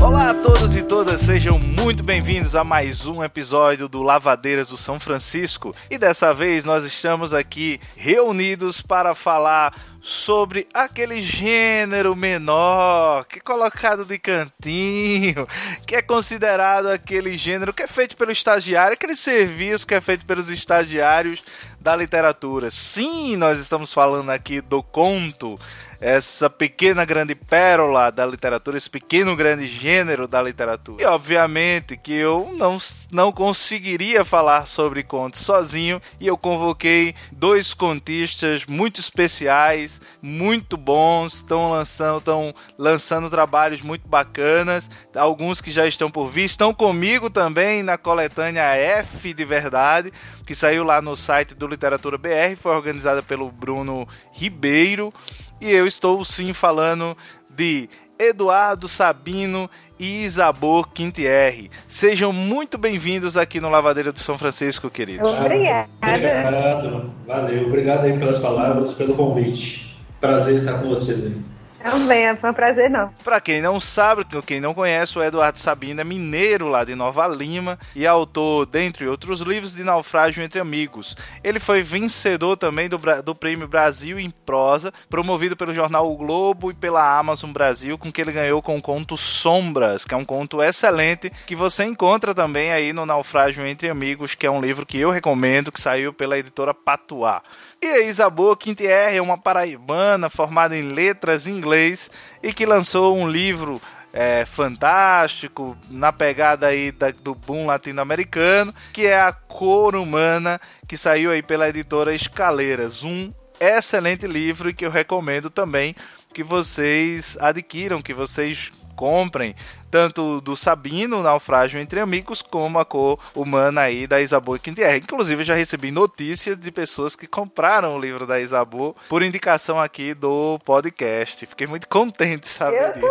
Olá a todos e todas, sejam muito bem-vindos a mais um episódio do Lavadeiras do São Francisco. E dessa vez nós estamos aqui reunidos para falar sobre aquele gênero menor que é colocado de cantinho, que é considerado aquele gênero que é feito pelo estagiário, aquele serviço que é feito pelos estagiários da literatura. Sim, nós estamos falando aqui do conto essa pequena grande pérola da literatura, esse pequeno grande gênero da literatura. E obviamente que eu não, não conseguiria falar sobre contos sozinho e eu convoquei dois contistas muito especiais, muito bons, estão lançando, estão lançando trabalhos muito bacanas, alguns que já estão por vir, estão comigo também na coletânea F de verdade, que saiu lá no site do Literatura BR, foi organizada pelo Bruno Ribeiro. E eu estou sim falando de Eduardo Sabino e Isabor Quintierre. Sejam muito bem-vindos aqui no Lavadeira do São Francisco, queridos. Obrigada. Obrigado. Valeu. Obrigado aí pelas palavras, pelo convite. Prazer estar com vocês aí. Também, foi um prazer não. Pra quem não sabe, quem não conhece, o Eduardo Sabino é mineiro lá de Nova Lima e autor, dentre outros livros, de Naufrágio entre Amigos. Ele foi vencedor também do, do Prêmio Brasil em Prosa, promovido pelo jornal o Globo e pela Amazon Brasil, com que ele ganhou com o conto Sombras, que é um conto excelente, que você encontra também aí no Naufrágio entre Amigos, que é um livro que eu recomendo, que saiu pela editora Patuá. E a Isaboa Quintierre é uma paraibana formada em letras em inglês e que lançou um livro é, fantástico, na pegada aí da, do boom latino-americano, que é A Cor Humana, que saiu aí pela editora Escaleiras. Um excelente livro e que eu recomendo também que vocês adquiram, que vocês comprem, tanto do Sabino, Naufrágio entre Amigos, como a cor humana aí da Isabu Quintierre. Inclusive, já recebi notícias de pessoas que compraram o livro da Isabu por indicação aqui do podcast. Fiquei muito contente, sabe disso.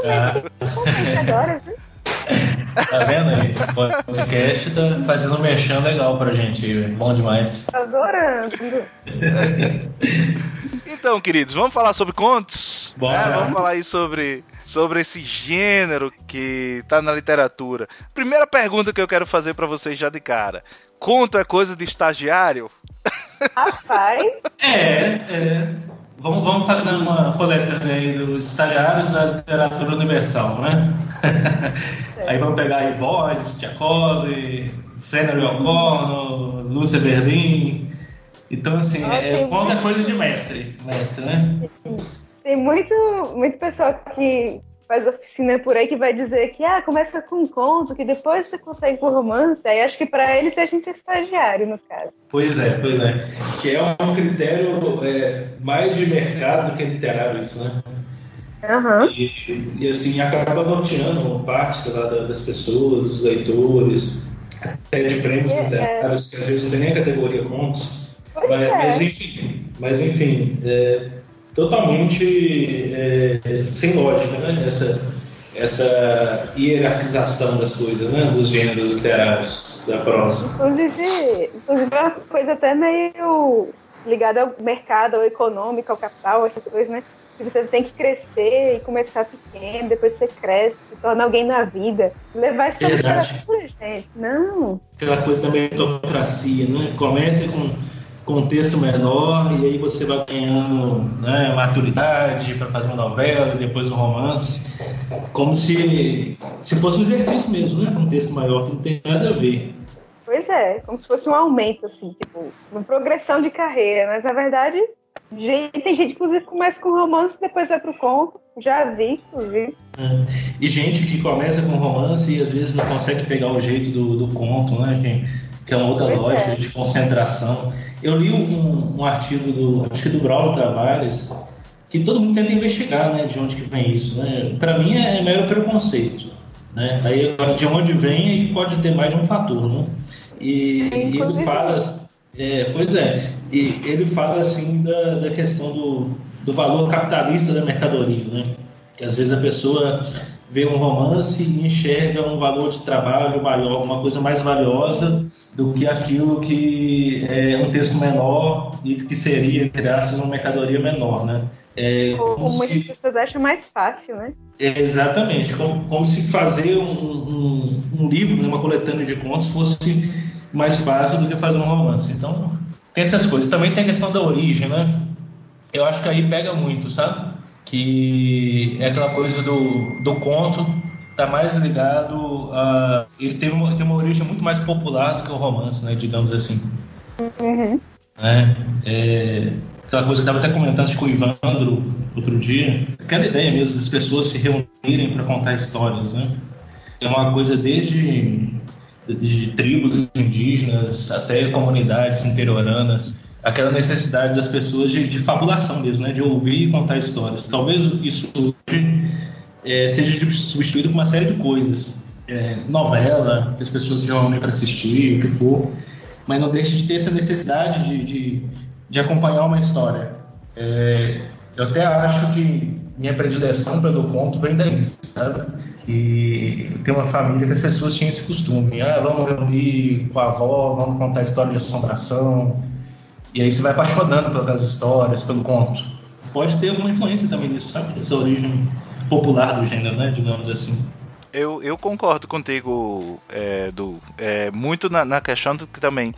Agora, Tá vendo aí? O podcast tá fazendo um mexão legal pra gente. Bom demais. Adorando. então, queridos, vamos falar sobre contos? Bora. É, vamos falar aí sobre sobre esse gênero que tá na literatura. Primeira pergunta que eu quero fazer para vocês já de cara: conto é coisa de estagiário? Rapaz. é, é. Vamos, vamos fazer uma coletânea aí dos estagiários da literatura universal, né? É. aí vamos pegar aí Boyce, Tchakov, Flannery O'Connor, Lúcia Berlim. Então, assim, é, conta é coisa de mestre, mestre, né? Tem muito, muito pessoal que faz oficina por aí que vai dizer que ah, começa com um conto, que depois você consegue com romance. Aí acho que para eles a gente é estagiário, no caso. Pois é, pois é. Que é um critério é, mais de mercado do que literário, isso, né? Uhum. E, e, assim, acaba norteando parte da, das pessoas, dos leitores, até de prêmios é, literários, que às vezes não tem nem a categoria contos. Mas, é. mas, enfim, mas enfim é, totalmente é, sem lógica, né? Essa, essa hierarquização das coisas, né? Dos gêneros literários da prosa. Inclusive, inclusive é uma coisa até meio ligada ao mercado, ao econômico, ao capital, essas coisas, né? Que você tem que crescer e começar pequeno, depois você cresce, se torna alguém na vida. Levar isso para gente. Não. Aquela coisa da meritocracia, né? Comece com contexto menor e aí você vai ganhando né, maturidade para fazer uma novela e depois um romance, como se, se fosse um exercício mesmo, né? Um texto maior que não tem nada a ver. Pois é, como se fosse um aumento, assim, tipo, uma progressão de carreira, mas na verdade Gente, tem gente, inclusive, que começa com romance e depois vai pro conto. Já vi, inclusive. É. E gente que começa com romance e às vezes não consegue pegar o jeito do, do conto, né? Que, que é uma outra pois lógica é. de concentração. Eu li um, um, artigo do, acho que do Braulio Tavares, que todo mundo tenta investigar, né, de onde que vem isso, né? Para mim é, é mero preconceito, né? Aí agora de onde vem pode ter mais de um fator, né? E, e ele fala, é, pois é, e ele fala assim da, da questão do, do valor capitalista da mercadoria, né? Que às vezes a pessoa vê um romance e enxerga um valor de trabalho maior, uma coisa mais valiosa do que aquilo que é um texto menor e que seria, entre aspas, uma mercadoria menor, né? É, como muitas se... pessoas acham mais fácil, né? É, exatamente, como, como se fazer um, um, um livro, né, uma coletânea de contos, fosse mais fácil do que fazer um romance. Então, tem essas coisas. Também tem a questão da origem, né? Eu acho que aí pega muito, sabe? Que é aquela coisa do, do conto está mais ligado a. Ele teve uma, tem uma origem muito mais popular do que o romance, né? Digamos assim. Uhum. É, é, aquela coisa que eu estava até comentando com o Ivandro outro dia. Aquela ideia mesmo das pessoas se reunirem para contar histórias, né? É uma coisa desde de tribos indígenas até comunidades interioranas aquela necessidade das pessoas de, de, fabulação mesmo, né? de ouvir e contar histórias. Talvez isso hoje é, seja substituído por uma série de coisas. É, novela, que as pessoas se reúnem para assistir, o que for, mas não deixa de ter essa necessidade de, de, de acompanhar uma história. É, eu até acho que minha predileção pelo conto vem daí, sabe? Que tem uma família que as pessoas tinham esse costume. Ah, vamos reunir com a avó, vamos contar história de assombração. E aí você vai apaixonando pelas histórias, pelo conto. Pode ter alguma influência também nisso, sabe? Essa origem popular do gênero, né? Digamos assim. Eu, eu concordo contigo, é, do, é, muito na, na questão do que também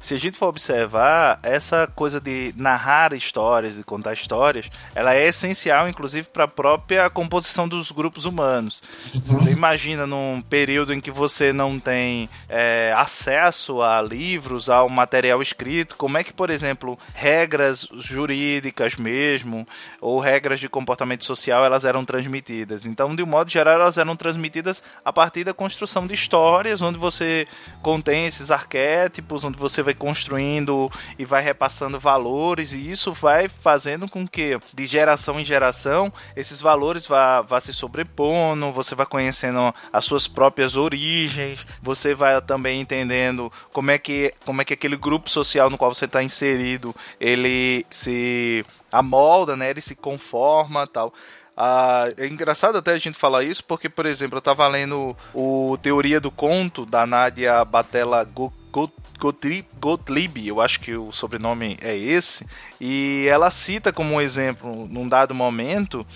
se a gente for observar, essa coisa de narrar histórias, de contar histórias, ela é essencial, inclusive, para a própria composição dos grupos humanos. Uhum. Você imagina num período em que você não tem é, acesso a livros, ao material escrito, como é que, por exemplo, regras jurídicas mesmo, ou regras de comportamento social, elas eram transmitidas. Então, de um modo geral, elas eram transmitidas a partir da construção de histórias, onde você contém esses arquétipos, onde você vai vai construindo e vai repassando valores, e isso vai fazendo com que, de geração em geração, esses valores vá, vá se sobrepondo, você vai conhecendo as suas próprias origens, você vai também entendendo como é que, como é que aquele grupo social no qual você está inserido, ele se amolda, né? Ele se conforma tal. Ah, é engraçado até a gente falar isso, porque, por exemplo, eu estava lendo o Teoria do Conto da Nadia Batella Gottlieb, eu acho que o sobrenome é esse, e ela cita como um exemplo, num dado momento,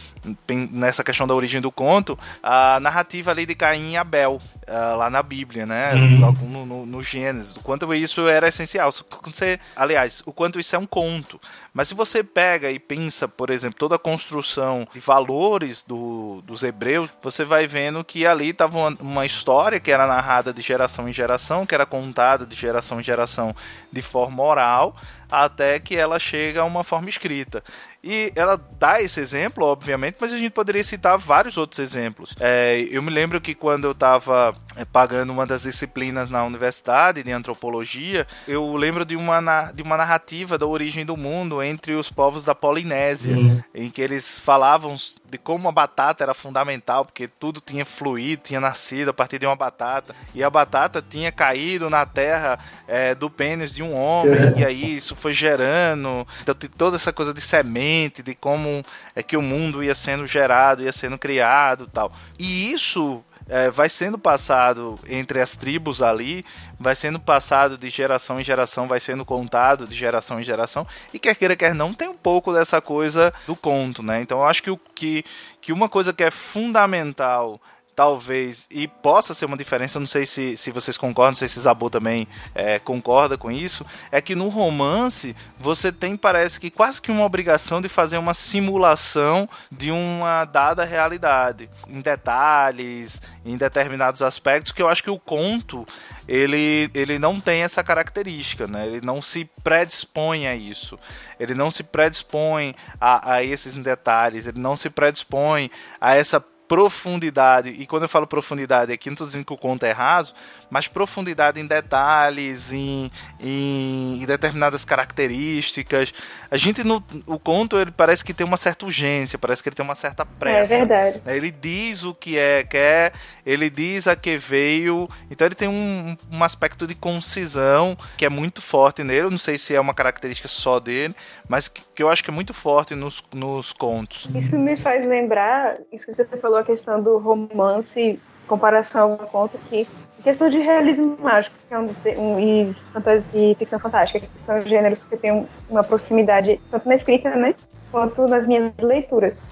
nessa questão da origem do conto, a narrativa ali de Caim e Abel, uh, lá na Bíblia, né? Uhum. No, no, no, Gênesis. O quanto isso era essencial. Você, aliás, o quanto isso é um conto. Mas se você pega e pensa, por exemplo, toda a construção de valores do, dos hebreus, você vai vendo que ali estava uma, uma história que era narrada de geração em geração, que era contada de geração em geração de forma oral, até que ela chega a uma forma escrita. E ela dá esse exemplo, obviamente, mas a gente poderia citar vários outros exemplos. É, eu me lembro que quando eu estava é, pagando uma das disciplinas na universidade de antropologia, eu lembro de uma, de uma narrativa da origem do mundo entre os povos da Polinésia, uhum. em que eles falavam de como a batata era fundamental, porque tudo tinha fluído, tinha nascido a partir de uma batata, e a batata tinha caído na terra é, do pênis de um homem, uhum. e aí isso foi gerando então, toda essa coisa de semente, de como é que o mundo ia sendo gerado, ia sendo criado tal. E isso é, vai sendo passado entre as tribos ali, vai sendo passado de geração em geração, vai sendo contado de geração em geração, e quer queira, quer não, tem um pouco dessa coisa do conto, né? Então eu acho que, o, que, que uma coisa que é fundamental talvez, e possa ser uma diferença, não sei se, se vocês concordam, não sei se Zabu também é, concorda com isso, é que no romance você tem, parece que quase que uma obrigação de fazer uma simulação de uma dada realidade, em detalhes, em determinados aspectos, que eu acho que o conto, ele, ele não tem essa característica, né? ele não se predispõe a isso, ele não se predispõe a, a esses detalhes, ele não se predispõe a essa profundidade, e quando eu falo profundidade aqui, não estou dizendo que o conto é raso, mais profundidade em detalhes, em, em determinadas características. A gente no o conto ele parece que tem uma certa urgência, parece que ele tem uma certa pressa. É verdade. Né? Ele diz o que é quer, ele diz a que veio, então ele tem um, um aspecto de concisão que é muito forte nele. Eu não sei se é uma característica só dele, mas que, que eu acho que é muito forte nos, nos contos. Isso me faz lembrar, isso que você falou, a questão do romance, comparação ao conto que questão de realismo mágico que é um, um, e, fantasia, e ficção fantástica, que são gêneros que têm uma proximidade tanto na escrita, né, quanto nas minhas leituras.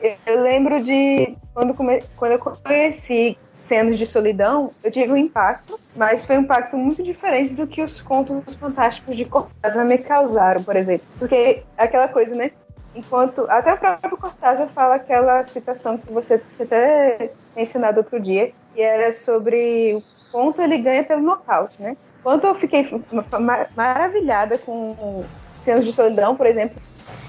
Eu, eu lembro de quando, come, quando eu conheci Cenas de Solidão, eu tive um impacto, mas foi um impacto muito diferente do que os contos fantásticos de Cortázar me causaram, por exemplo. Porque aquela coisa, né? Enquanto até o próprio Cortázar fala aquela citação que você tinha até mencionado outro dia, que era sobre o ponto ele ganha pelo nocaute, né? Quanto eu fiquei maravilhada com Cenas de Solidão, por exemplo,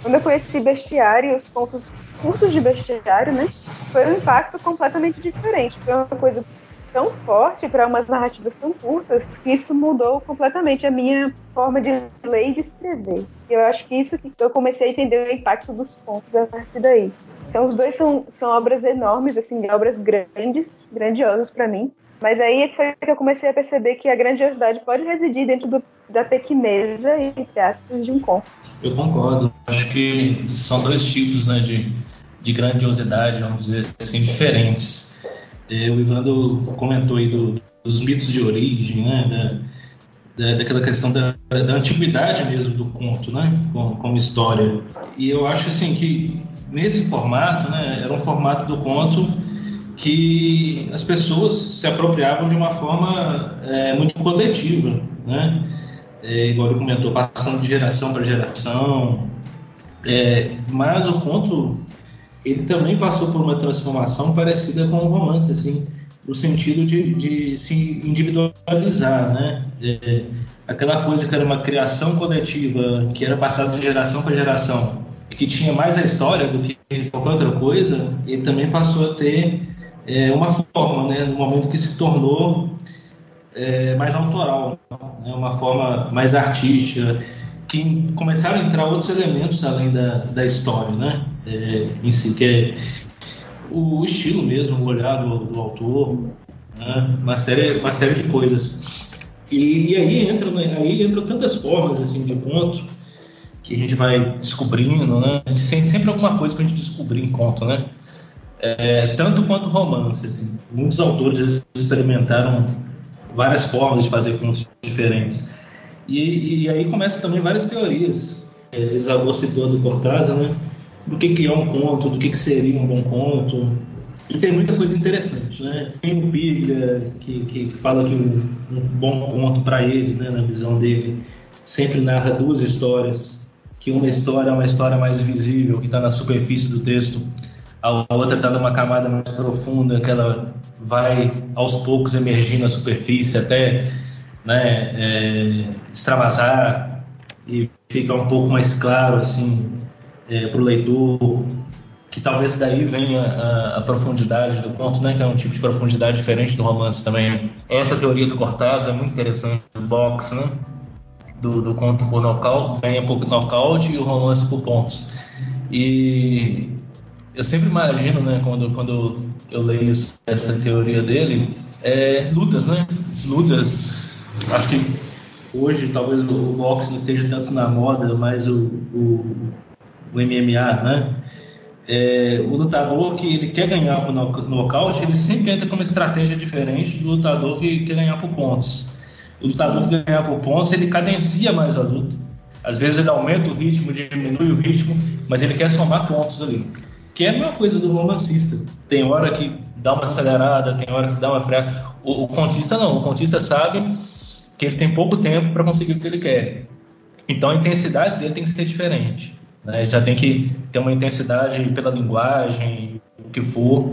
quando eu conheci Bestiário, os contos curtos de Bestiário, né? Foi um impacto completamente diferente. Foi uma coisa tão forte para umas narrativas tão curtas que isso mudou completamente a minha forma de ler e de escrever. Eu acho que isso que eu comecei a entender o impacto dos contos a partir daí. São, os dois são, são obras enormes, assim, obras grandes, grandiosas para mim. Mas aí foi que eu comecei a perceber que a grandiosidade pode residir dentro do, da pequeneza, entre aspas, de um conto. Eu concordo. Acho que são dois tipos né, de, de grandiosidade, vamos dizer assim, diferentes. É, o Ivando comentou aí do, dos mitos de origem, né, da, da, daquela questão da, da antiguidade mesmo do conto, né, como, como história. E eu acho assim que nesse formato, né, era um formato do conto que as pessoas se apropriavam de uma forma é, muito coletiva, né? É, igual ele comentou, passando de geração para geração. É, mas o conto, ele também passou por uma transformação parecida com o romance, assim, no sentido de, de se individualizar, né? É, aquela coisa que era uma criação coletiva, que era passada de geração para geração, que tinha mais a história do que qualquer outra coisa, ele também passou a ter é, uma forma, né, no momento que se tornou é, mais autoral, né, uma forma mais artística, que começaram a entrar outros elementos além da, da história, né, é, em si, que é o estilo mesmo, o olhar do, do autor, né, uma série, uma série de coisas. E, e aí entram, né, aí entram tantas formas assim de conto que a gente vai descobrindo, né? Tem sempre alguma coisa para a gente descobrir em conto, né? é, tanto quanto romance. Assim. Muitos autores experimentaram várias formas de fazer contos diferentes. E, e aí começam também várias teorias. É, Isabel citou do Cortázar, né? Do que, que é um conto, do que, que seria um bom conto. E tem muita coisa interessante, né? Tem o Biglia, que, que fala que um, um bom conto para ele, né, na visão dele, sempre narra duas histórias. Que uma história é uma história mais visível, que está na superfície do texto, a outra está numa camada mais profunda que ela vai aos poucos emergir na superfície até né, é, extravasar e fica um pouco mais claro assim é, para o leitor que talvez daí venha a, a, profundidade do conto, né, que é um tipo de profundidade diferente do romance também. Essa teoria do Cortázar é muito interessante, do box, né, do, do conto por nocaute, ganha por nocaute e o romance por pontos. E eu sempre imagino, né, quando, quando eu leio essa teoria dele, é, lutas, né? As lutas, acho que hoje talvez o boxe não esteja tanto na moda, mas o, o, o MMA, né? É, o lutador que ele quer ganhar por nocaute, ele sempre entra com uma estratégia diferente do lutador que quer ganhar por pontos. O lutador que ganhar por pontos, ele cadencia mais a luta. Às vezes ele aumenta o ritmo, diminui o ritmo, mas ele quer somar pontos ali que é a mesma coisa do romancista. Tem hora que dá uma acelerada, tem hora que dá uma freada. O, o contista não, o contista sabe que ele tem pouco tempo para conseguir o que ele quer. Então a intensidade dele tem que ser diferente. Né? Já tem que ter uma intensidade pela linguagem, o que for,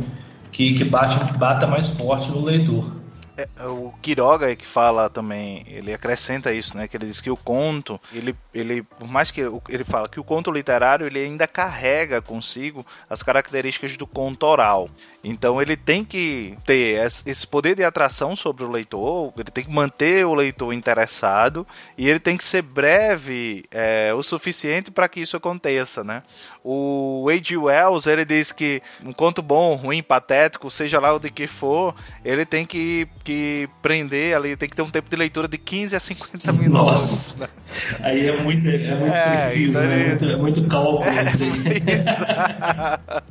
que, que bate, bata mais forte no leitor. É, o Quiroga que fala também, ele acrescenta isso, né? Que ele diz que o conto, ele, ele por mais que ele fala que o conto literário ele ainda carrega consigo as características do conto oral. Então ele tem que ter esse poder de atração sobre o leitor, ele tem que manter o leitor interessado e ele tem que ser breve é, o suficiente para que isso aconteça, né? O A.G. Wells ele diz que um conto bom, ruim, patético, seja lá o de que for, ele tem que, que prender ali, tem que ter um tempo de leitura de 15 a 50 minutos. Nossa, né? aí é muito, é muito é, preciso, então né? É muito, é muito cálculo. É, exato.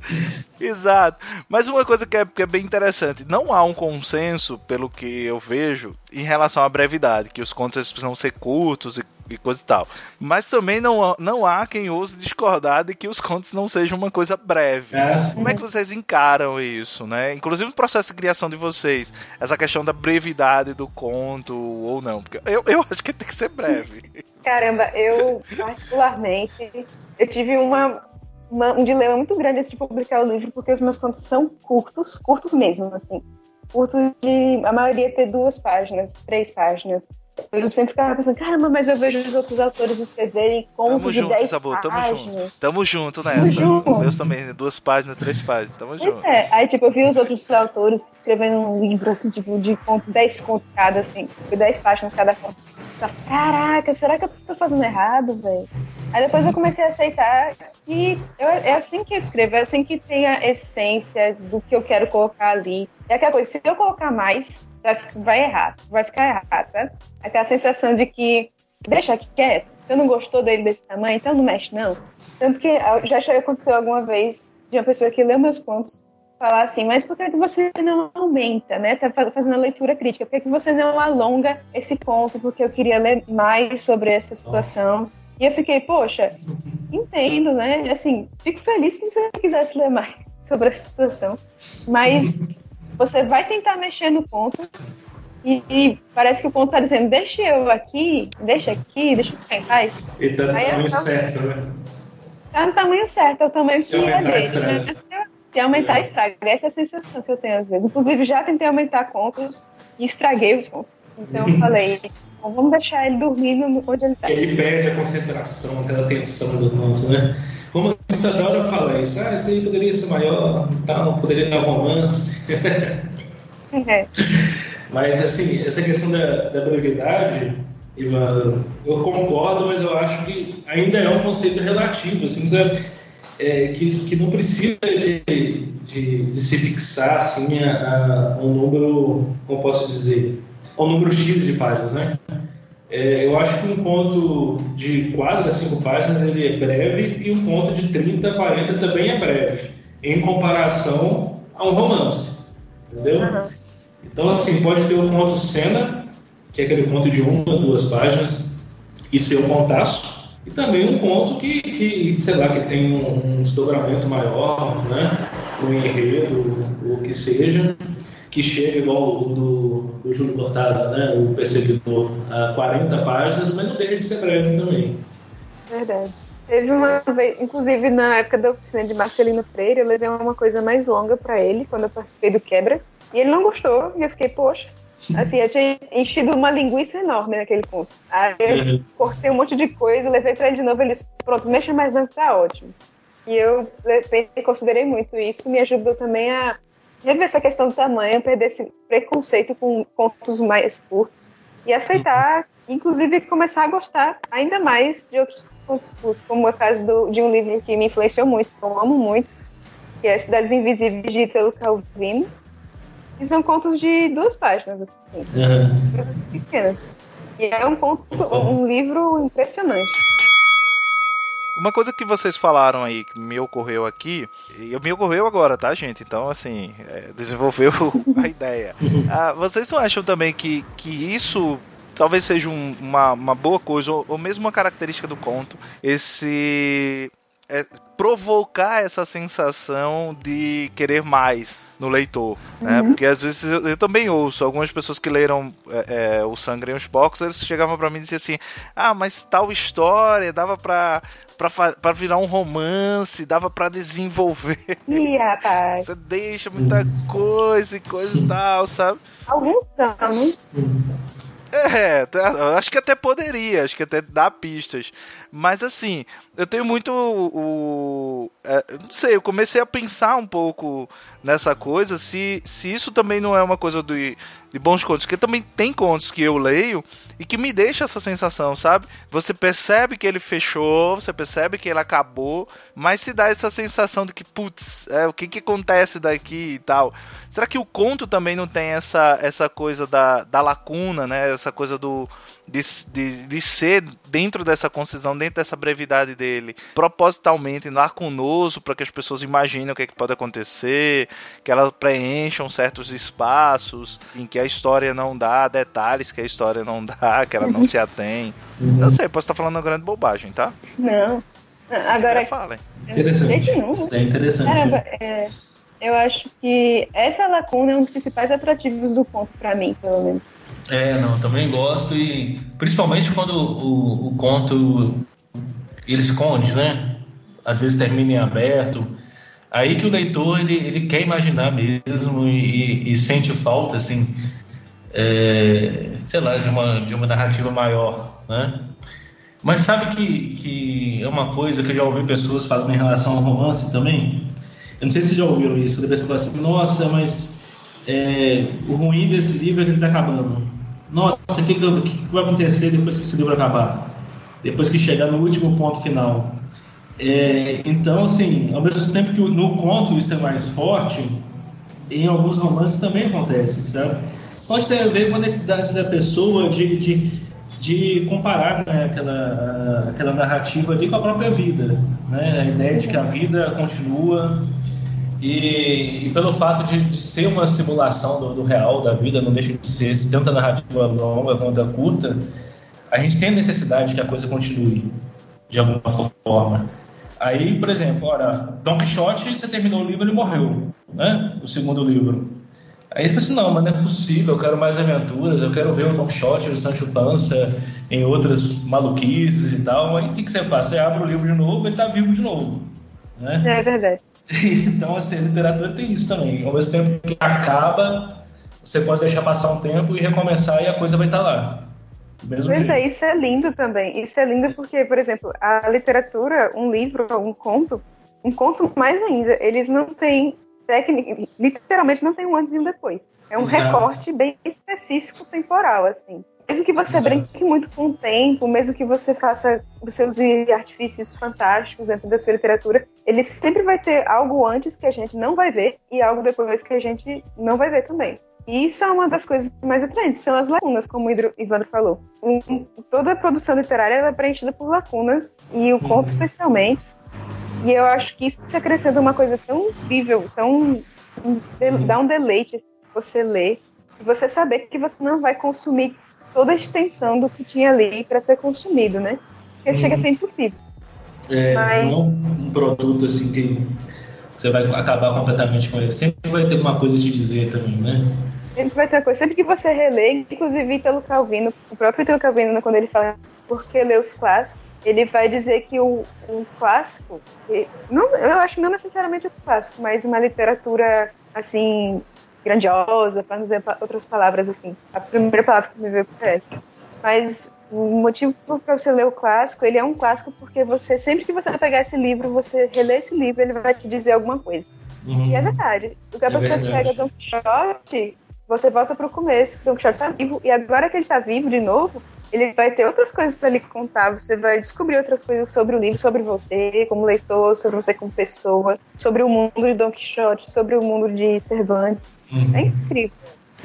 exato. Mas uma coisa que é, que é bem interessante, não há um consenso, pelo que eu vejo, em relação à brevidade, que os contos precisam ser curtos e e coisa e tal. Mas também não, não há quem ouse discordar de que os contos não sejam uma coisa breve. É, Como é que vocês encaram isso, né? Inclusive no processo de criação de vocês, essa questão da brevidade do conto ou não. Porque eu, eu acho que tem que ser breve. Caramba, eu particularmente eu tive uma, uma, um dilema muito grande antes de publicar o livro, porque os meus contos são curtos, curtos mesmo, assim. Curtos de a maioria ter duas páginas, três páginas. Eu sempre ficava pensando, caramba, mas eu vejo os outros autores escreverem contos tamo de junto, 10 Isabel, tamo junto. Tamo junto nessa. Tamo. Meus também, duas páginas, três páginas. Tamo junto. É, aí tipo, eu vi os outros autores escrevendo um livro, assim, tipo, de conto, 10 contos cada, assim, 10 páginas cada conto. Caraca, será que eu tô fazendo errado, velho? Aí depois eu comecei a aceitar que eu, é assim que eu escrevo, é assim que tem a essência do que eu quero colocar ali. É aquela coisa, se eu colocar mais, vai, vai errar, vai ficar errado, sabe? Aquela sensação de que deixa aqui quieto, você não gostou dele desse tamanho, então não mexe não. Tanto que já aconteceu alguma vez de uma pessoa que leu meus contos falar assim, mas por que você não aumenta, né? Tá fazendo a leitura crítica, por que você não alonga esse ponto? Porque eu queria ler mais sobre essa situação. E eu fiquei, poxa, entendo, né? Assim, fico feliz se você quisesse ler mais sobre essa situação. Mas você vai tentar mexer no ponto e, e, parece que o ponto tá dizendo, deixa eu aqui, deixa aqui, deixa eu ficar em paz. E tá no tamanho certo, né? Tá no tamanho certo, é o tamanho se que é dele. Né? Se aumentar, estraga. Essa é a sensação que eu tenho às vezes. Inclusive, já tentei aumentar contos e estraguei os contos. Então, eu falei, então, vamos deixar ele dormindo onde ele está. Ele perde a concentração, aquela tensão do conto, né? Como a Estadora fala isso, ah, isso aí poderia ser maior, tal, poderia dar romance. É. Mas, assim, essa questão da, da brevidade, Ivan, eu concordo, mas eu acho que ainda é um conceito relativo, assim, sabe? É, que, que não precisa de, de, de se fixar assim, a, a, um número, como posso dizer, a um número X de páginas, né? É, eu acho que um conto de 4 a 5 páginas ele é breve e um conto de 30 a 40 também é breve, em comparação a um romance, entendeu? Uhum. Então, assim, pode ter o conto cena, que é aquele conto de uma, duas páginas, e ser um contaço, e também um conto que, que sei lá, que tem um, um desdobramento maior, né? Um enredo, o que seja, que chega igual o do, do Júlio Cortázar, né, o Perseguidor, a 40 páginas, mas não deixa de ser breve também. Verdade. Teve uma vez, inclusive na época da oficina de Marcelino Freire, eu levei uma coisa mais longa para ele, quando eu participei do Quebras, e ele não gostou, e eu fiquei, poxa, assim, eu tinha enchido uma linguiça enorme naquele ponto. Aí eu uhum. cortei um monte de coisa, levei para ele de novo, ele disse, pronto, mexa mais não, tá ótimo. E eu considerei muito isso, me ajudou também a rever essa questão do tamanho, perder esse preconceito com contos mais curtos e aceitar, inclusive começar a gostar ainda mais de outros contos curtos, como é o caso do, de um livro que me influenciou muito, que eu amo muito, que é Cidades Invisíveis de Italo Calvino. E são contos de duas páginas, assim, uhum. pequenas. E é um conto, um livro impressionante. Uma coisa que vocês falaram aí, que me ocorreu aqui, e me ocorreu agora, tá, gente? Então, assim, é, desenvolveu a ideia. Ah, vocês não acham também que, que isso talvez seja um, uma, uma boa coisa, ou, ou mesmo uma característica do conto, esse é, provocar essa sensação de querer mais no leitor, né? Uhum. Porque às vezes eu, eu, também ouço algumas pessoas que leram é, é, o Sangue e os Porcos, eles chegavam para mim e diziam assim: "Ah, mas tal história dava para para virar um romance, dava para desenvolver. Ih, rapaz. Você deixa muita coisa e coisa e tal, sabe? Alguns são. É, acho que até poderia, acho que até dá pistas. Mas assim, eu tenho muito o. É, não sei, eu comecei a pensar um pouco nessa coisa, se, se isso também não é uma coisa de, de bons contos, porque também tem contos que eu leio e que me deixa essa sensação, sabe? Você percebe que ele fechou, você percebe que ele acabou, mas se dá essa sensação de que, putz, é, o que, que acontece daqui e tal. Será que o conto também não tem essa, essa coisa da, da lacuna, né? Essa coisa do de, de, de ser dentro dessa concisão, dentro dessa brevidade dele, propositalmente lacunoso para que as pessoas imaginem o que, é que pode acontecer, que elas preencham certos espaços em que a história não dá detalhes que a história não dá, que ela não se atém. Uhum. Não sei, posso estar falando uma grande bobagem, tá? Não. Agora. Falem. Interessante. Isso é interessante. Caramba, é, eu acho que essa lacuna é um dos principais atrativos do conto para mim, pelo menos. É, não, também gosto e principalmente quando o, o conto ele esconde, né? Às vezes termina em aberto. Aí que o leitor ele, ele quer imaginar mesmo e, e, sente falta, assim, é, sei lá, de uma, de uma narrativa maior, né? Mas sabe que, que é uma coisa que eu já ouvi pessoas falando em relação ao romance também? Eu não sei se já ouviram isso, quando a pessoa fala assim, nossa, mas é, o ruim desse livro é que ele está acabando nossa, o que, que, que, vai acontecer depois que esse livro acabar? Depois que chegar no último ponto final. É, então, assim, ao mesmo tempo que no conto isso é mais forte, em alguns romances também acontece, sabe? Pode ter a ver com a necessidade da pessoa de, de, de comparar né, aquela, aquela narrativa ali com a própria vida, né? A ideia de que a vida continua e, e, pelo fato de, de, ser uma simulação do, do, real, da vida, não deixa de ser tanto a narrativa longa quanto curta, a gente tem a necessidade que a coisa continue, de alguma forma. Aí, por exemplo, ora, Don Quixote, você terminou o livro, ele morreu, né? O segundo livro. Aí ele falou assim, não, mas não é possível, eu quero mais aventuras, eu quero ver o Don Quixote, o Sancho Panza em outras maluquices e tal. Aí o que, que você faz? Você abre o livro de novo, ele está vivo de novo. Né? É verdade. Então, assim, a literatura tem isso também. Ao mesmo tempo que acaba, você pode deixar passar um tempo e recomeçar e a coisa vai estar lá. Mesmo pois é, isso é lindo também. Isso é lindo porque, por exemplo, a literatura, um livro, um conto, um conto mais ainda, eles não têm técnica, literalmente não tem um antes e um depois. É um Exato. recorte bem específico temporal, assim. Mesmo que você brinque muito com o tempo, mesmo que você faça, você use artifícios fantásticos dentro da sua literatura, ele sempre vai ter algo antes que a gente não vai ver e algo depois que a gente não vai ver também. E isso é uma das coisas mais atraentes, são as lacunas, como o Ivandro falou. Um, toda a produção literária é preenchida por lacunas, e o conto uhum. especialmente. E eu acho que isso acrescenta uma coisa tão incrível, tão. dá um deleite você ler, e você saber que você não vai consumir toda a extensão do que tinha ali para ser consumido, né? Porque hum. chega a ser impossível. É, Mas... Não é um produto assim que você vai acabar completamente com ele. Sempre vai ter uma coisa a te dizer também, né? Sempre vai ter uma coisa. Sempre que você relê, inclusive Italo Calvino, o próprio Italo Calvino, quando ele fala por que ler os clássicos, ele vai dizer que o, um clássico, não, eu acho que não necessariamente o clássico, mas uma literatura assim grandiosa, para dizer outras palavras assim. A primeira palavra que me veio por essa. Mas o motivo para você ler o clássico, ele é um clássico porque você, sempre que você pegar esse livro, você relê esse livro, ele vai te dizer alguma coisa. Uhum. E é verdade. O que a é pessoa pega Don Quixote, você volta para o começo, Don Quixote está vivo, e agora que ele está vivo de novo, ele vai ter outras coisas para lhe contar. Você vai descobrir outras coisas sobre o livro, sobre você como leitor, sobre você como pessoa, sobre o mundo de Don Quixote, sobre o mundo de Cervantes. Uhum. É incrível.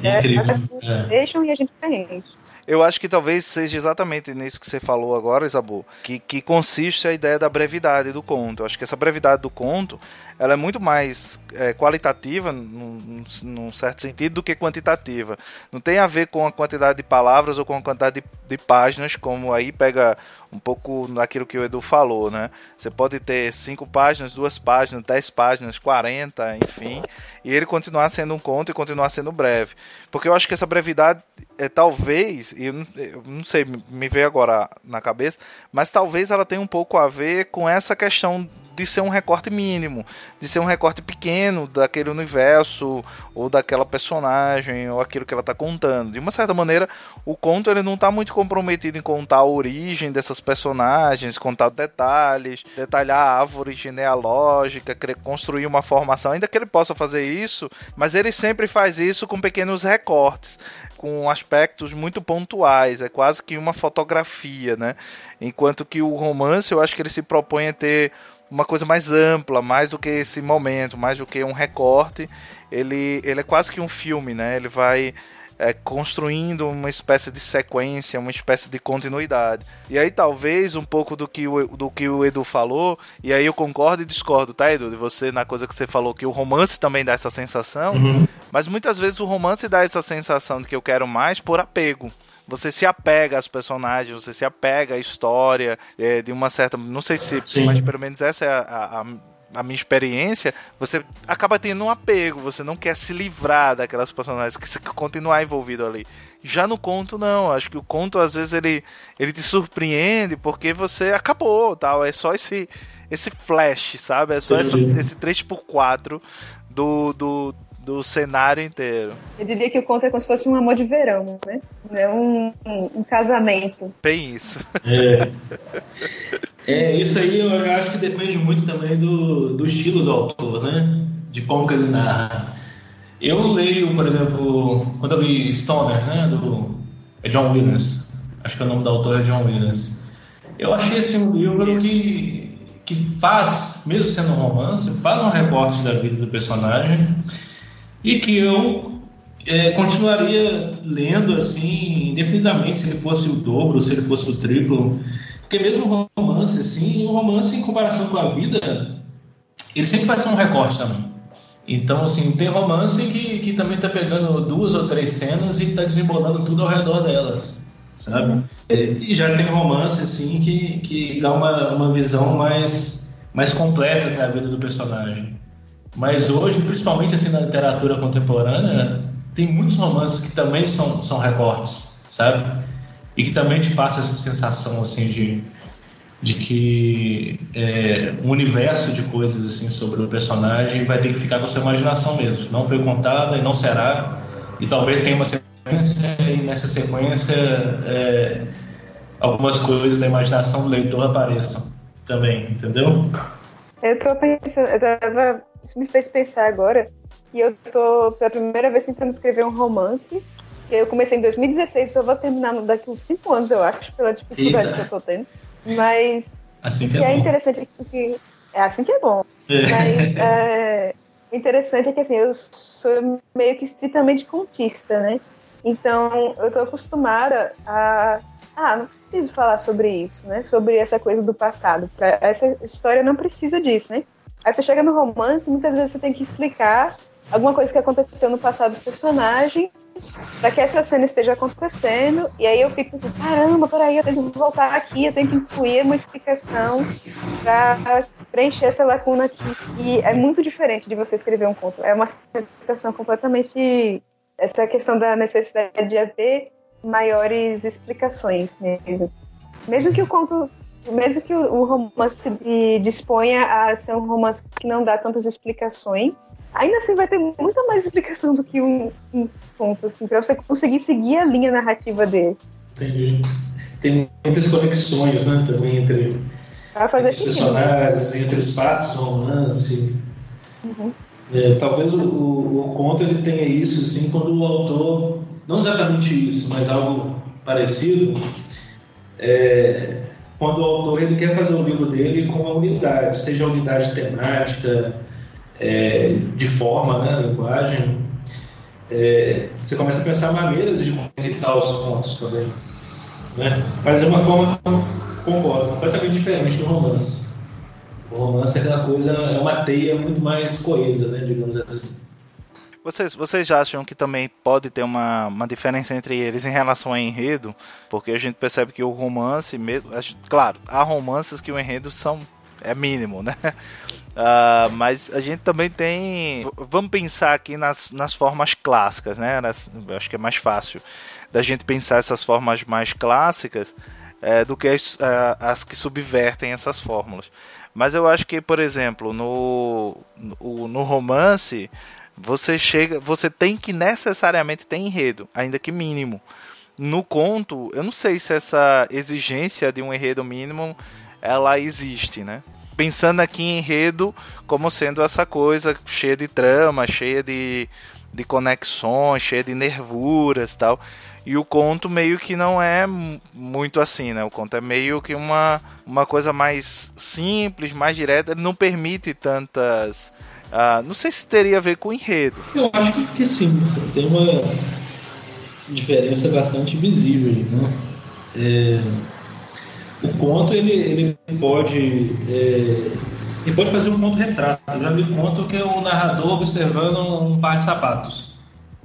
É incrível. É, deixam e a gente preenche eu acho que talvez seja exatamente nisso que você falou agora, Isabu, que, que consiste a ideia da brevidade do conto. Eu acho que essa brevidade do conto ela é muito mais é, qualitativa, num, num, certo sentido, do que quantitativa. Não tem a ver com a quantidade de palavras ou com a quantidade de, de páginas, como aí pega um pouco naquilo que o Edu falou, né? Você pode ter cinco páginas, duas páginas, dez páginas, quarenta, enfim, e ele continuar sendo um conto e continuar sendo breve. Porque eu acho que essa brevidade é talvez, e eu eu não sei, me veio agora na cabeça, mas talvez ela tenha um pouco a ver com essa questão de ser um recorte mínimo, de ser um recorte pequeno daquele universo ou daquela personagem ou aquilo que ela está contando. De uma certa maneira, o conto ele não está muito comprometido em contar a origem dessas personagens, contar detalhes, detalhar a árvore genealógica, construir uma formação, ainda que ele possa fazer isso, mas ele sempre faz isso com pequenos recortes com aspectos muito pontuais, é quase que uma fotografia, né? Enquanto que o romance, eu acho que ele se propõe a ter uma coisa mais ampla, mais do que esse momento, mais do que um recorte. Ele, ele é quase que um filme, né? Ele vai é, construindo uma espécie de sequência, uma espécie de continuidade. E aí talvez um pouco do que o, do que o Edu falou, e aí eu concordo e discordo, tá, Edu? De você na coisa que você falou, que o romance também dá essa sensação, uhum. mas muitas vezes o romance dá essa sensação de que eu quero mais por apego você se apega às personagens, você se apega à história, é, de uma certa. Não sei se, Sim. mas pelo menos essa é a, a a minha experiência, você acaba tendo um apego, você não quer se livrar daquelas personagens, que você quer continuar envolvido ali. Já no conto, não. Acho que o conto, às vezes, ele, ele te surpreende porque você acabou, tal. É só esse, esse flash, sabe? É só essa, esse 3x4 do, do, do cenário inteiro. Eu diria que o conto é como se fosse um amor de verão, né? É um, um, um casamento. Tem isso. É. é, isso aí eu acho que depende muito também do, do estilo do autor, né? De como que ele narra. Eu leio, por exemplo, quando eu li Stoner, né? Do é John Williams. Acho que o nome do autor é John Williams. Eu achei esse um livro que, que faz, mesmo sendo um romance, faz um recorte da vida do personagem e que eu é, continuaria lendo assim indefinidamente se ele fosse o dobro, se ele fosse o triplo, porque mesmo romance assim, um romance em comparação com a vida, ele sempre vai ser um recorte também. Então, assim, tem romance que, que também está pegando duas ou três cenas e está desembolando tudo ao redor delas, sabe? E já tem romance, assim, que, que dá uma, uma visão mais, mais completa da vida do personagem. Mas hoje, principalmente assim na literatura contemporânea, tem muitos romances que também são, são recortes, sabe? E que também te passa essa sensação assim de, de que é, um universo de coisas assim sobre o personagem vai ter que ficar com a sua imaginação mesmo. Não foi contada e não será. E talvez tenha uma sequência e nessa sequência é, algumas coisas da imaginação do leitor apareçam também, entendeu? Eu tô pensando, eu tava isso me fez pensar agora e eu tô pela primeira vez tentando escrever um romance. Eu comecei em 2016, só vou terminar daqui uns 5 anos, eu acho, pela dificuldade Eita. que eu tô tendo. Mas assim que, é, é interessante que é assim que é bom. É. Mas é, interessante é que assim, eu sou meio que estritamente contista, né? Então eu tô acostumada a ah, não preciso falar sobre isso, né? Sobre essa coisa do passado. Essa história não precisa disso, né? Aí você chega no romance, muitas vezes você tem que explicar alguma coisa que aconteceu no passado do personagem para que essa cena esteja acontecendo. E aí eu fico assim, caramba, peraí, eu tenho que voltar aqui, eu tenho que incluir uma explicação para preencher essa lacuna aqui. E é muito diferente de você escrever um conto. É uma sensação completamente. Essa questão da necessidade de haver maiores explicações mesmo. Mesmo que o conto, mesmo que o romance disponha a ser um romance que não dá tantas explicações, ainda assim vai ter muita mais explicação do que um, um conto, assim, para você conseguir seguir a linha narrativa dele. Entendi. Tem muitas conexões, né, também entre, entre os personagens, entre os fatos romance. Uhum. É, talvez o, o, o, conto ele tenha isso, assim, quando o autor, não exatamente isso, mas algo parecido, é, quando o autor ele quer fazer o livro dele com uma unidade, seja unidade temática, é, de forma, né, linguagem, é, você começa a pensar maneiras de conectar os contos também. Né? Mas é uma forma, concordo, completamente diferente do romance. O romance é aquela coisa, é uma teia muito mais coesa, né, digamos assim. Vocês, vocês acham que também pode ter uma, uma diferença entre eles em relação ao enredo? Porque a gente percebe que o romance mesmo. Claro, há romances que o enredo são, é mínimo, né? Uh, mas a gente também tem. Vamos pensar aqui nas, nas formas clássicas, né? Nas, acho que é mais fácil da gente pensar essas formas mais clássicas é, do que as, as que subvertem essas fórmulas. Mas eu acho que, por exemplo, no, no, no romance, você chega, você tem que necessariamente ter enredo, ainda que mínimo. No conto, eu não sei se essa exigência de um enredo mínimo ela existe, né? Pensando aqui em enredo como sendo essa coisa cheia de trama, cheia de, de conexões, cheia de nervuras tal. E o conto meio que não é muito assim, né? O conto é meio que uma, uma coisa mais simples, mais direta. Ele não permite tantas. Uh, não sei se teria a ver com o enredo. Eu acho que sim. Tem uma diferença bastante visível, né? É, o conto ele, ele pode é, ele pode fazer um conto retrato. Eu já vi conto que é o narrador observando um par de sapatos.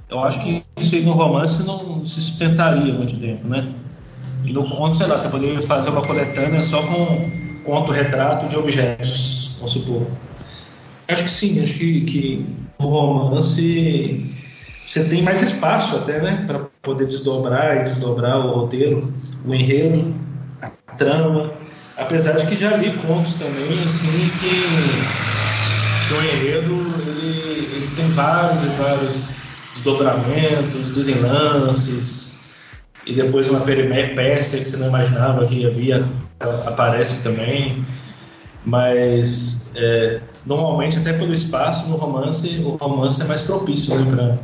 Eu acho que isso aí no romance não se sustentaria muito tempo, né? E no conto, sei lá, você poderia fazer uma coletânea só com conto-retrato de objetos, vamos supor. Acho que sim, acho que, que no romance você tem mais espaço até, né? Para poder desdobrar e desdobrar o roteiro, o enredo, a trama. Apesar de que já li contos também, assim, que, que o enredo ele, ele tem vários e vários desdobramentos, desenlances, e depois uma peripécia que você não imaginava que havia, aparece também. Mas é, normalmente, até pelo espaço no romance, o romance é mais propício né,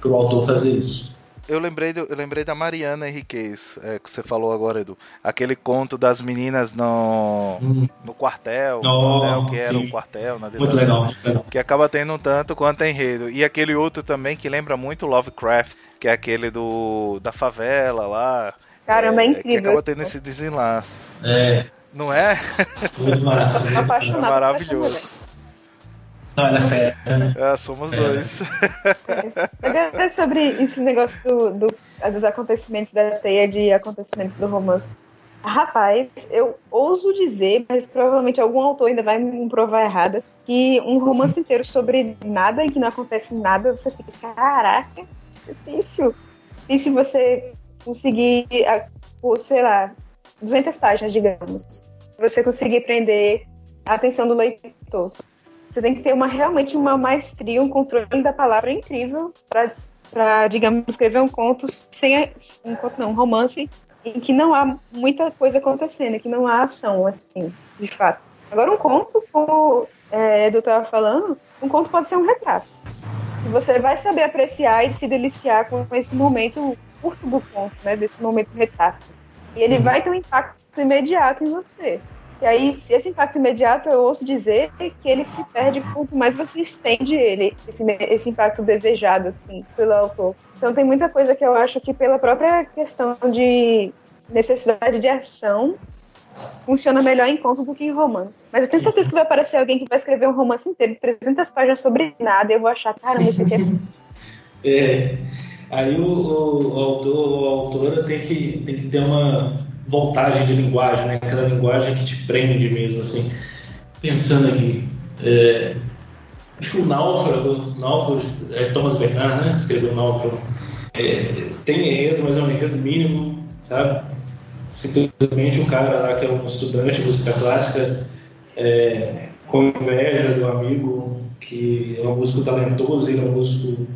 para o autor fazer isso eu lembrei, do, eu lembrei da Mariana Henriquez, é, que você falou agora, Edu. Aquele conto das meninas no, hum. no quartel, oh, quartel, que era o quartel, na Muito legal, Que acaba tendo um tanto quanto enredo. E aquele outro também que lembra muito Lovecraft, que é aquele do da favela lá. Caramba, é, é incrível. Que acaba tendo esse desenlace. É. Não é? Muito massa. Maravilhoso. Não, ela é fera, né? É, somos é. dois. É sobre esse negócio do, do, dos acontecimentos da teia de acontecimentos do romance. Rapaz, eu ouso dizer, mas provavelmente algum autor ainda vai me provar errada, que um romance inteiro sobre nada e que não acontece nada, você fica, caraca, difícil. Difícil você conseguir, sei lá, 200 páginas, digamos. Você conseguir prender a atenção do leitor. Você tem que ter uma realmente uma maestria, um controle da palavra incrível para, digamos, escrever um conto sem um conto não, um romance em que não há muita coisa acontecendo, que não há ação assim, de fato. Agora um conto, como é, Edu estava falando, um conto pode ser um retrato. Você vai saber apreciar e se deliciar com esse momento curto do conto, né, desse momento retrato. E ele uhum. vai ter um impacto imediato em você. E aí, esse impacto imediato, eu ouço dizer que ele se perde quanto mais você estende ele, esse, esse impacto desejado, assim, pelo autor. Então, tem muita coisa que eu acho que, pela própria questão de necessidade de ação, funciona melhor em conto do que em romance. Mas eu tenho certeza que vai aparecer alguém que vai escrever um romance inteiro, 300 páginas sobre nada, e eu vou achar, caramba, isso aqui é. é. Aí o, o, o autor ou a autora tem que, tem que ter uma voltagem de linguagem, né? aquela linguagem que te prende mesmo, assim. Pensando aqui, é, acho que o Náufrago, Náufrago é Thomas Bernard, né? Escreveu Náufrago. É, tem enredo, mas é um enredo mínimo, sabe? Simplesmente o cara lá que é um estudante de música clássica é, com inveja do amigo que é um músico talentoso, ele é um músico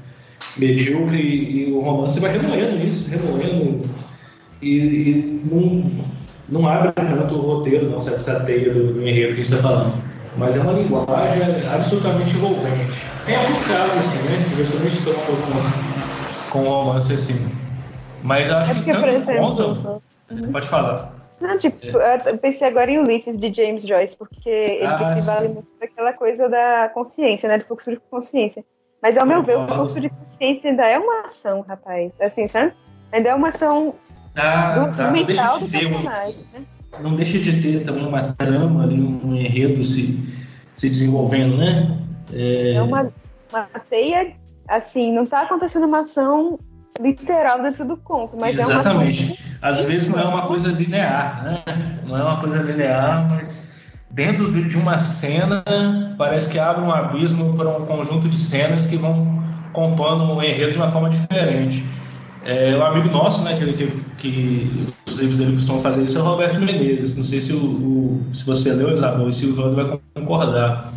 medíocre e, e o romance vai remoendo isso, remoendo e, e não, não abre tanto o roteiro, não, essa teia do, do enredo que a gente está falando. Mas é uma linguagem absolutamente envolvente. É arriscado, assim, né? Principalmente se tomar com, com romance assim. Mas acho é porque, que tanto conta. Uhum. Pode falar. Não, tipo, é. eu pensei agora em Ulisses de James Joyce, porque ele ah, se vale muito daquela coisa da consciência, né? Do fluxo de consciência. Mas ao meu ver, o fluxo de consciência ainda é uma ação, rapaz. Assim, sabe? Ainda é uma ação Tá, do, tá. Não deixa de ter um, né? Não deixa de ter também uma trama ali, um enredo se, se desenvolvendo, né? É, é uma, uma teia assim, não tá acontecendo uma ação literal dentro do conto, mas Exatamente. é uma ação... Às vezes não é uma coisa linear, né? Não é uma coisa linear, mas dentro de uma cena parece que abre um abismo para um conjunto de cenas que vão compondo um enredo de uma forma diferente. É, um amigo nosso, né, que, que, que os livros dele costumam fazer isso, é o Roberto Menezes. Não sei se, o, o se você leu, Isabel, e se o Evandro vai concordar.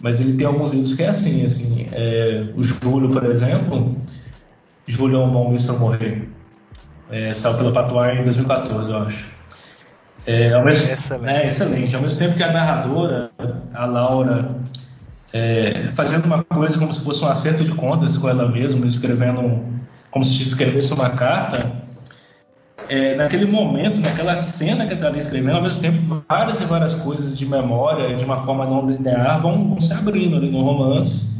Mas ele tem alguns livros que é assim, assim. É, o Júlio, por exemplo, Júlio é um bom para morrer. É, saiu pela Patois em 2014, eu acho. É, ao mesmo, excelente. É, excelente. Ao mesmo tempo que a narradora, a Laura, é, fazendo uma coisa como se fosse um acerto de contas com ela mesma, escrevendo como se escrevesse uma carta, é, naquele momento, naquela cena que ela está ali escrevendo, ao mesmo tempo, várias e várias coisas de memória, de uma forma não linear, vão, vão se abrindo ali no romance.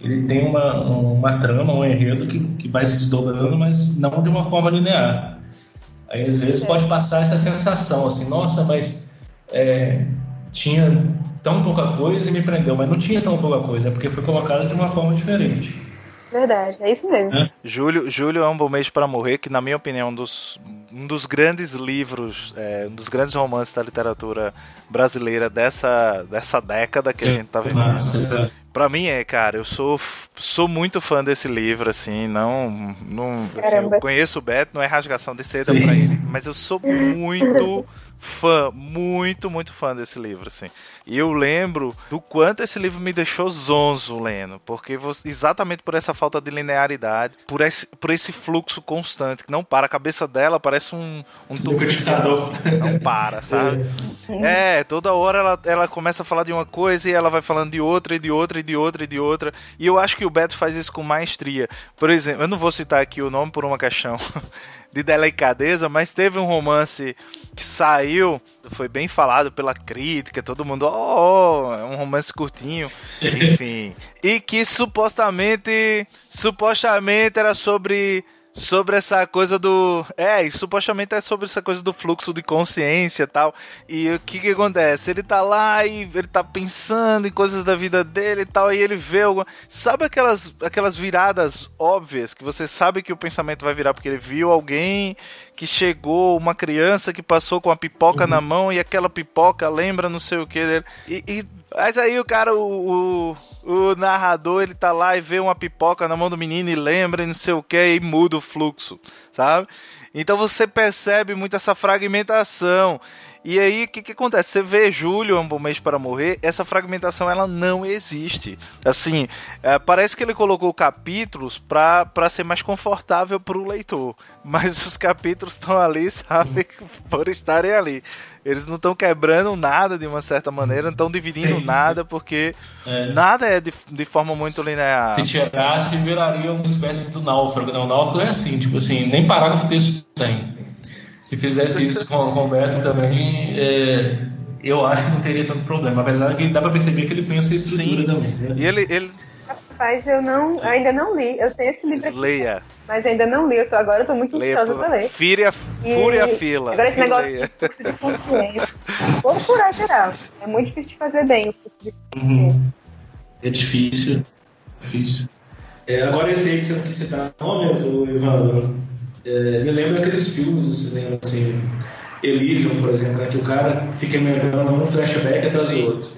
Ele tem uma, uma trama, um enredo que, que vai se desdobrando, mas não de uma forma linear. Aí, às vezes, pode passar essa sensação, assim, nossa, mas é, tinha tão pouca coisa e me prendeu, mas não tinha tão pouca coisa, é porque foi colocado de uma forma diferente. Verdade, é isso mesmo. É. Júlio, Júlio é um bom mês para morrer, que na minha opinião é um dos, um dos grandes livros, é, um dos grandes romances da literatura brasileira dessa, dessa década que a gente tá vivendo. Nossa, Pra mim é, cara, eu sou, sou muito fã desse livro, assim, não. não assim, eu conheço o Beto, não é rasgação de seda Sim. pra ele, mas eu sou muito fã, muito, muito fã desse livro, assim. E eu lembro do quanto esse livro me deixou zonzo lendo, porque você, exatamente por essa falta de linearidade, por esse, por esse fluxo constante, que não para, a cabeça dela parece um, um tubo assim, não para, sabe? É. é, toda hora ela, ela começa a falar de uma coisa e ela vai falando de outra, e de outra, e de outra, e de outra, e eu acho que o Beto faz isso com maestria. Por exemplo, eu não vou citar aqui o nome por uma questão de delicadeza, mas teve um romance que saiu, foi bem falado pela crítica, todo mundo, oh, é um romance curtinho, enfim. e que supostamente, supostamente era sobre sobre essa coisa do. É, e supostamente é sobre essa coisa do fluxo de consciência e tal. E o que que acontece? Ele tá lá e ele tá pensando em coisas da vida dele e tal, e ele vê alguma. Sabe aquelas, aquelas viradas óbvias que você sabe que o pensamento vai virar porque ele viu alguém que chegou, uma criança que passou com a pipoca uhum. na mão e aquela pipoca lembra não sei o que dele. E, e mas aí o cara, o, o, o, narrador, ele tá lá e vê uma pipoca na mão do menino e lembra e não sei o que e muda o fluxo, sabe? Então você percebe muito essa fragmentação. E aí, o que, que acontece? Você vê Júlio, um bom mês para morrer, essa fragmentação ela não existe. Assim, é, parece que ele colocou capítulos para ser mais confortável para o leitor. Mas os capítulos estão ali, sabe, por estarem ali. Eles não estão quebrando nada de uma certa maneira, não estão dividindo sim, nada, porque é. nada é de, de forma muito linear. Se tirasse, viraria uma espécie do náufrago. Não, o náufrago é assim, tipo assim, nem parágrafo texto tem. Se fizesse isso com, com o Beto também, é, eu acho que não teria tanto problema. Apesar que dá pra perceber que ele pensa em estrutura Sim. também. Né? E ele, ele, Rapaz, eu não, ainda não li. Eu tenho esse livro aqui. Leia. Mas ainda não li. Eu tô, agora eu tô muito Leia, ansiosa pra ler. Fúria, e... Fúria fila. Agora esse negócio Leia. de fluxo de consciência. Vou procurar geral. É muito difícil de fazer bem o fluxo de consciência. Uhum. É difícil. Difícil. É, agora esse aí que você, que você tá nome, Evandro, é, me lembra aqueles filmes do cinema, assim, Elysium, por exemplo, né, que o cara fica me lembrando um flashback atrás do outro.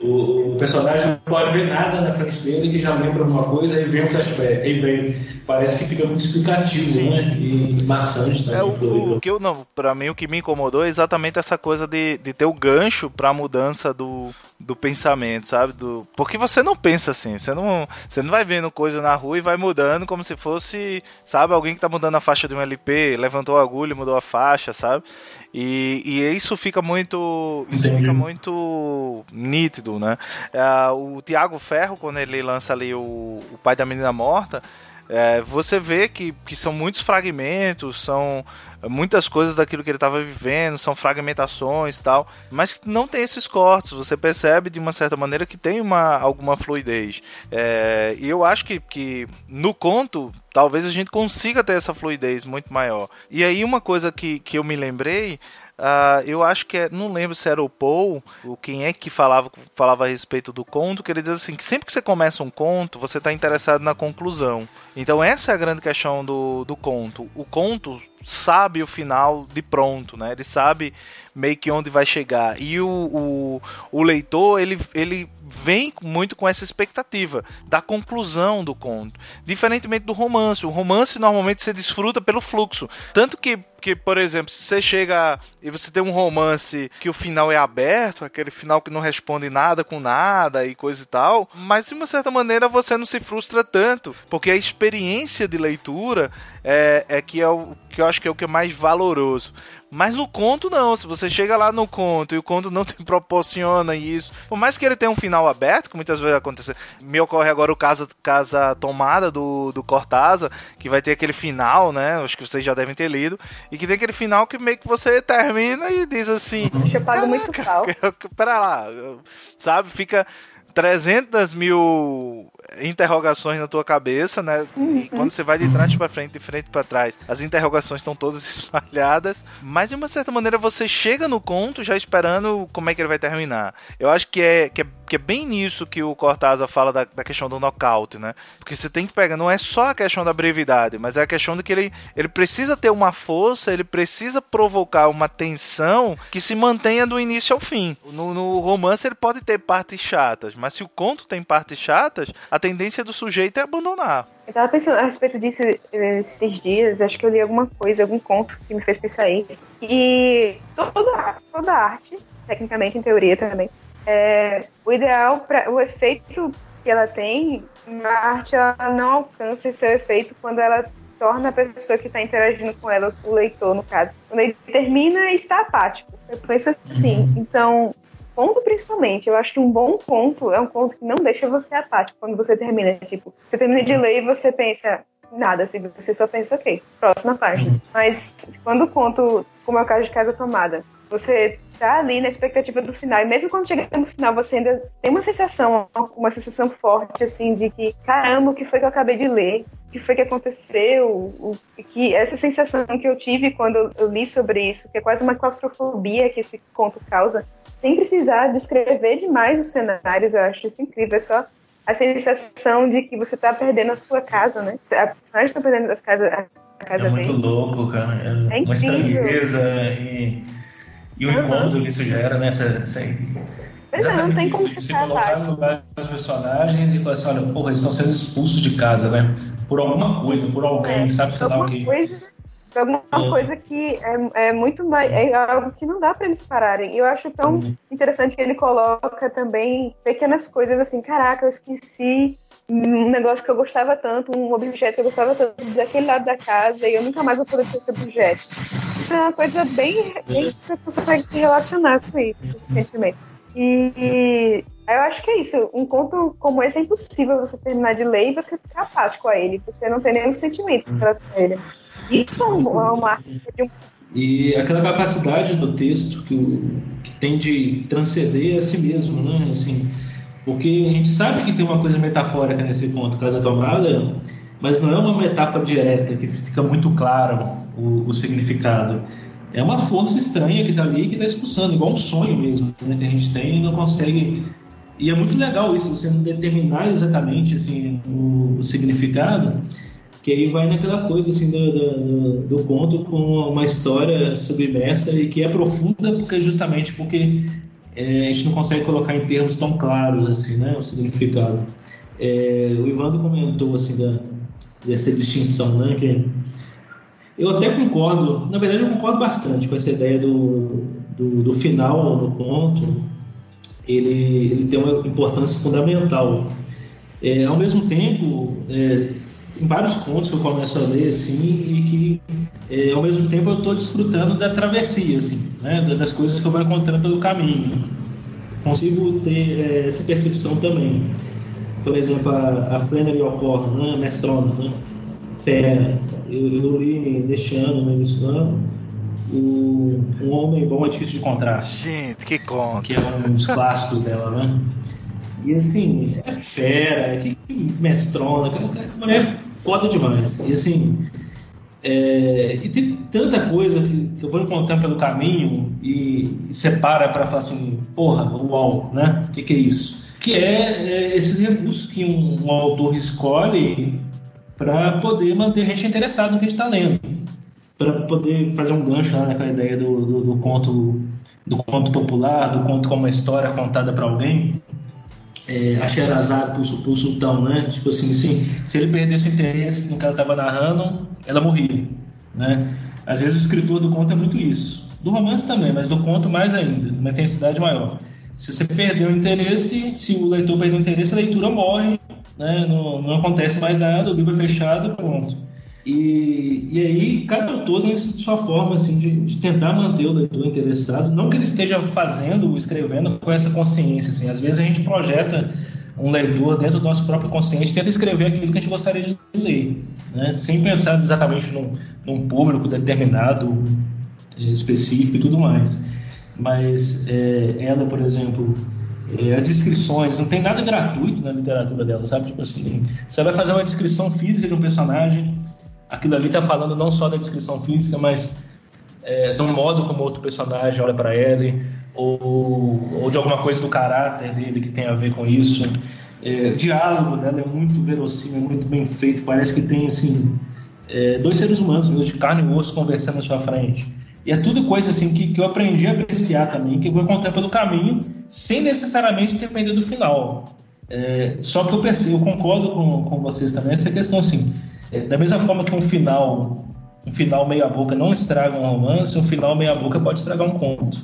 O, o, personagem não pode ver nada na frente dele que já lembra alguma coisa, aí vem um flashback, aí vem. Parece que fica muito explicativo, Sim. né? E maçante também. É, o, o, que eu não, pra mim o que me incomodou é exatamente essa coisa de, de ter o gancho pra mudança do, do pensamento, sabe? Do, porque você não pensa assim, você não, você não vai vendo coisa na rua e vai mudando como se fosse, sabe, alguém que tá mudando a faixa de um LP, levantou a agulha e mudou a faixa, sabe? E, e isso fica muito. Isso Entendi. fica muito nítido, né? É, o Tiago Ferro, quando ele lança ali o, o Pai da Menina Morta, é, você vê que, que são muitos fragmentos, são muitas coisas daquilo que ele estava vivendo, são fragmentações tal, mas não tem esses cortes. Você percebe de uma certa maneira que tem uma, alguma fluidez. É, e eu acho que, que no conto talvez a gente consiga ter essa fluidez muito maior. E aí uma coisa que, que eu me lembrei uh, eu acho que é, não lembro se era o Paul, ou quem é que falava, falava a respeito do conto, que ele diz assim, que sempre que você começa um conto, você está interessado na conclusão. Então essa é a grande questão do, do conto. O conto sabe o final de pronto, né? Ele sabe meio que onde vai chegar. E o, o, o leitor, ele, ele vem muito com essa expectativa da conclusão do conto. Diferentemente do romance. O romance normalmente você desfruta pelo fluxo. Tanto que que, por exemplo, se você chega e você tem um romance que o final é aberto, aquele final que não responde nada com nada e coisa e tal, mas de uma certa maneira você não se frustra tanto, porque a experiência de leitura é, é que é o que eu acho que é o que é mais valoroso. Mas no conto não, se você chega lá no conto e o conto não te proporciona isso, por mais que ele tenha um final aberto, que muitas vezes acontece, me ocorre agora o Casa, Casa Tomada do, do Cortázar, que vai ter aquele final, né, acho que vocês já devem ter lido, e que tem aquele final que meio que você termina e diz assim... Deixa eu pagar muito pau. Pera lá, sabe, fica 300 mil interrogações na tua cabeça, né? Uhum. E quando você vai de trás para frente, de frente para trás, as interrogações estão todas espalhadas. Mas de uma certa maneira você chega no conto já esperando como é que ele vai terminar. Eu acho que é, que é, que é bem nisso que o Cortázar fala da, da questão do knockout, né? Porque você tem que pegar, não é só a questão da brevidade, mas é a questão de que ele, ele precisa ter uma força, ele precisa provocar uma tensão que se mantenha do início ao fim. No, no romance ele pode ter partes chatas, mas se o conto tem partes chatas, a tendência do sujeito é abandonar. Eu tava pensando a respeito disso esses dias, acho que eu li alguma coisa, algum conto que me fez pensar isso. E toda, toda arte, tecnicamente, em teoria também, é, o ideal, para o efeito que ela tem, a arte ela não alcança esse efeito quando ela torna a pessoa que está interagindo com ela, o leitor, no caso, quando ele termina está apático. Eu penso assim. Então, conto principalmente, eu acho que um bom conto é um conto que não deixa você apático quando você termina. Tipo, você termina de ler e você pensa nada, assim, você só pensa, ok, próxima página. Uhum. Mas quando o conto, como é o caso de Casa Tomada, você tá ali na expectativa do final, e mesmo quando chega no final, você ainda tem uma sensação, uma sensação forte, assim, de que, caramba, o que foi que eu acabei de ler? O que foi que aconteceu? O, que essa sensação que eu tive quando eu li sobre isso, que é quase uma claustrofobia que esse conto causa, sem precisar descrever demais os cenários, eu acho isso incrível. É só a sensação de que você está perdendo a sua casa, né? A personagem está perdendo as casas, a casa É muito louco, cara. É, é uma estranheza e, e o uhum. incômodo que isso gera, né? Essa, essa, Pois é, não tem como se colocar no lugar dos personagens e falar assim, olha, porra, eles estão sendo expulsos de casa, né? Por alguma coisa, por alguém, é, sabe, sei lá o quê. Coisa alguma uhum. coisa que é, é muito mais. É algo que não dá para eles pararem. E eu acho tão uhum. interessante que ele coloca também pequenas coisas assim: caraca, eu esqueci um negócio que eu gostava tanto, um objeto que eu gostava tanto daquele lado da casa e eu nunca mais vou poder ter esse objeto. Isso é uma coisa bem, bem que você consegue se relacionar com isso, com esse sentimento. E eu acho que é isso. Um conto como esse é impossível você terminar de ler e você ficar apático a ele. Você não tem nenhum sentimento em relação a ele. Isso é uma um e aquela capacidade do texto que, que tem de transcender a si mesmo, né? Assim, porque a gente sabe que tem uma coisa metafórica nesse conto, Casa Tomada, mas não é uma metáfora direta que fica muito claro o, o significado. É uma força estranha que está ali que está expulsando, igual um sonho mesmo né, que a gente tem e não consegue. E é muito legal isso, você não determinar exatamente assim, o, o significado que aí vai naquela coisa assim do, do, do, conto com uma história submersa e que é profunda porque justamente porque é, a gente não consegue colocar em termos tão claros assim né o significado. É, o Ivando comentou assim da, dessa distinção né que eu até concordo na verdade eu concordo bastante com essa ideia do, do, do final do conto. Ele, ele tem uma importância fundamental. É, ao mesmo tempo é, tem vários contos que eu começo a ler assim e que é, ao mesmo tempo eu estou desfrutando da travessia assim, né, das coisas que eu vou encontrando pelo caminho. Consigo ter é, essa percepção também. Por exemplo, a, a Flannery O'Connor, né, mestrona, né, fera. Eu, eu li neste ano, no início do ano, o Um Homem Bom é Difícil de Encontrar. Gente, que conta! Que é um dos clássicos dela, né? E assim, é fera, que, que mestrona, que, que mulher foda demais. E assim, É, e tem tanta coisa que, que, eu vou encontrando pelo caminho e, e separa para falar assim, porra, uau, né? O que, que, é isso? Que é, é esses recursos que um, um autor escolhe para poder manter a gente interessado no que a gente está lendo. Para poder fazer um gancho lá naquela ideia do, do, do, conto do conto popular, do conto como uma história contada para alguém. É, a Sherazade pro, pro sultão, né? Tipo assim, sim, se ele perdesse interesse no que ela estava narrando, ela morria, né? Às vezes o escritor do conto é muito isso. Do romance também, mas do conto mais ainda, uma intensidade maior. Se você perdeu o interesse, se o leitor perdeu o interesse, a leitura morre né? não, não acontece mais nada, o livro é fechado, pronto. E, e aí, cada autor tem sua forma assim, de, de, tentar manter o leitor interessado. Não que ele esteja fazendo, escrevendo com essa consciência. Assim. Às vezes a gente projeta um leitor dentro do nosso próprio consciente tenta escrever aquilo que a gente gostaria de ler, né? sem pensar exatamente num, num público determinado, eh, específico e tudo mais. Mas é, ela, por exemplo, é, as descrições, não tem nada gratuito na literatura dela, sabe? Tipo assim, você vai fazer uma descrição física de um personagem, aquilo ali tá falando não só da descrição física, mas é, do modo como outro personagem olha para ele, ou, ou de alguma coisa do caráter dele que tem a ver com isso. É, diálogo dela é muito verossímil, é muito bem feito, parece que tem, assim, é, dois seres humanos, de carne e osso, conversando na sua frente. E é tudo coisa assim que, que eu aprendi a apreciar também, que eu vou encontrar pelo caminho, sem necessariamente depender do final. É, só que eu percebo, eu concordo com, com vocês também, essa questão assim, é, da mesma forma que um final, um final meia boca não estraga um romance, um final meia boca pode estragar um conto.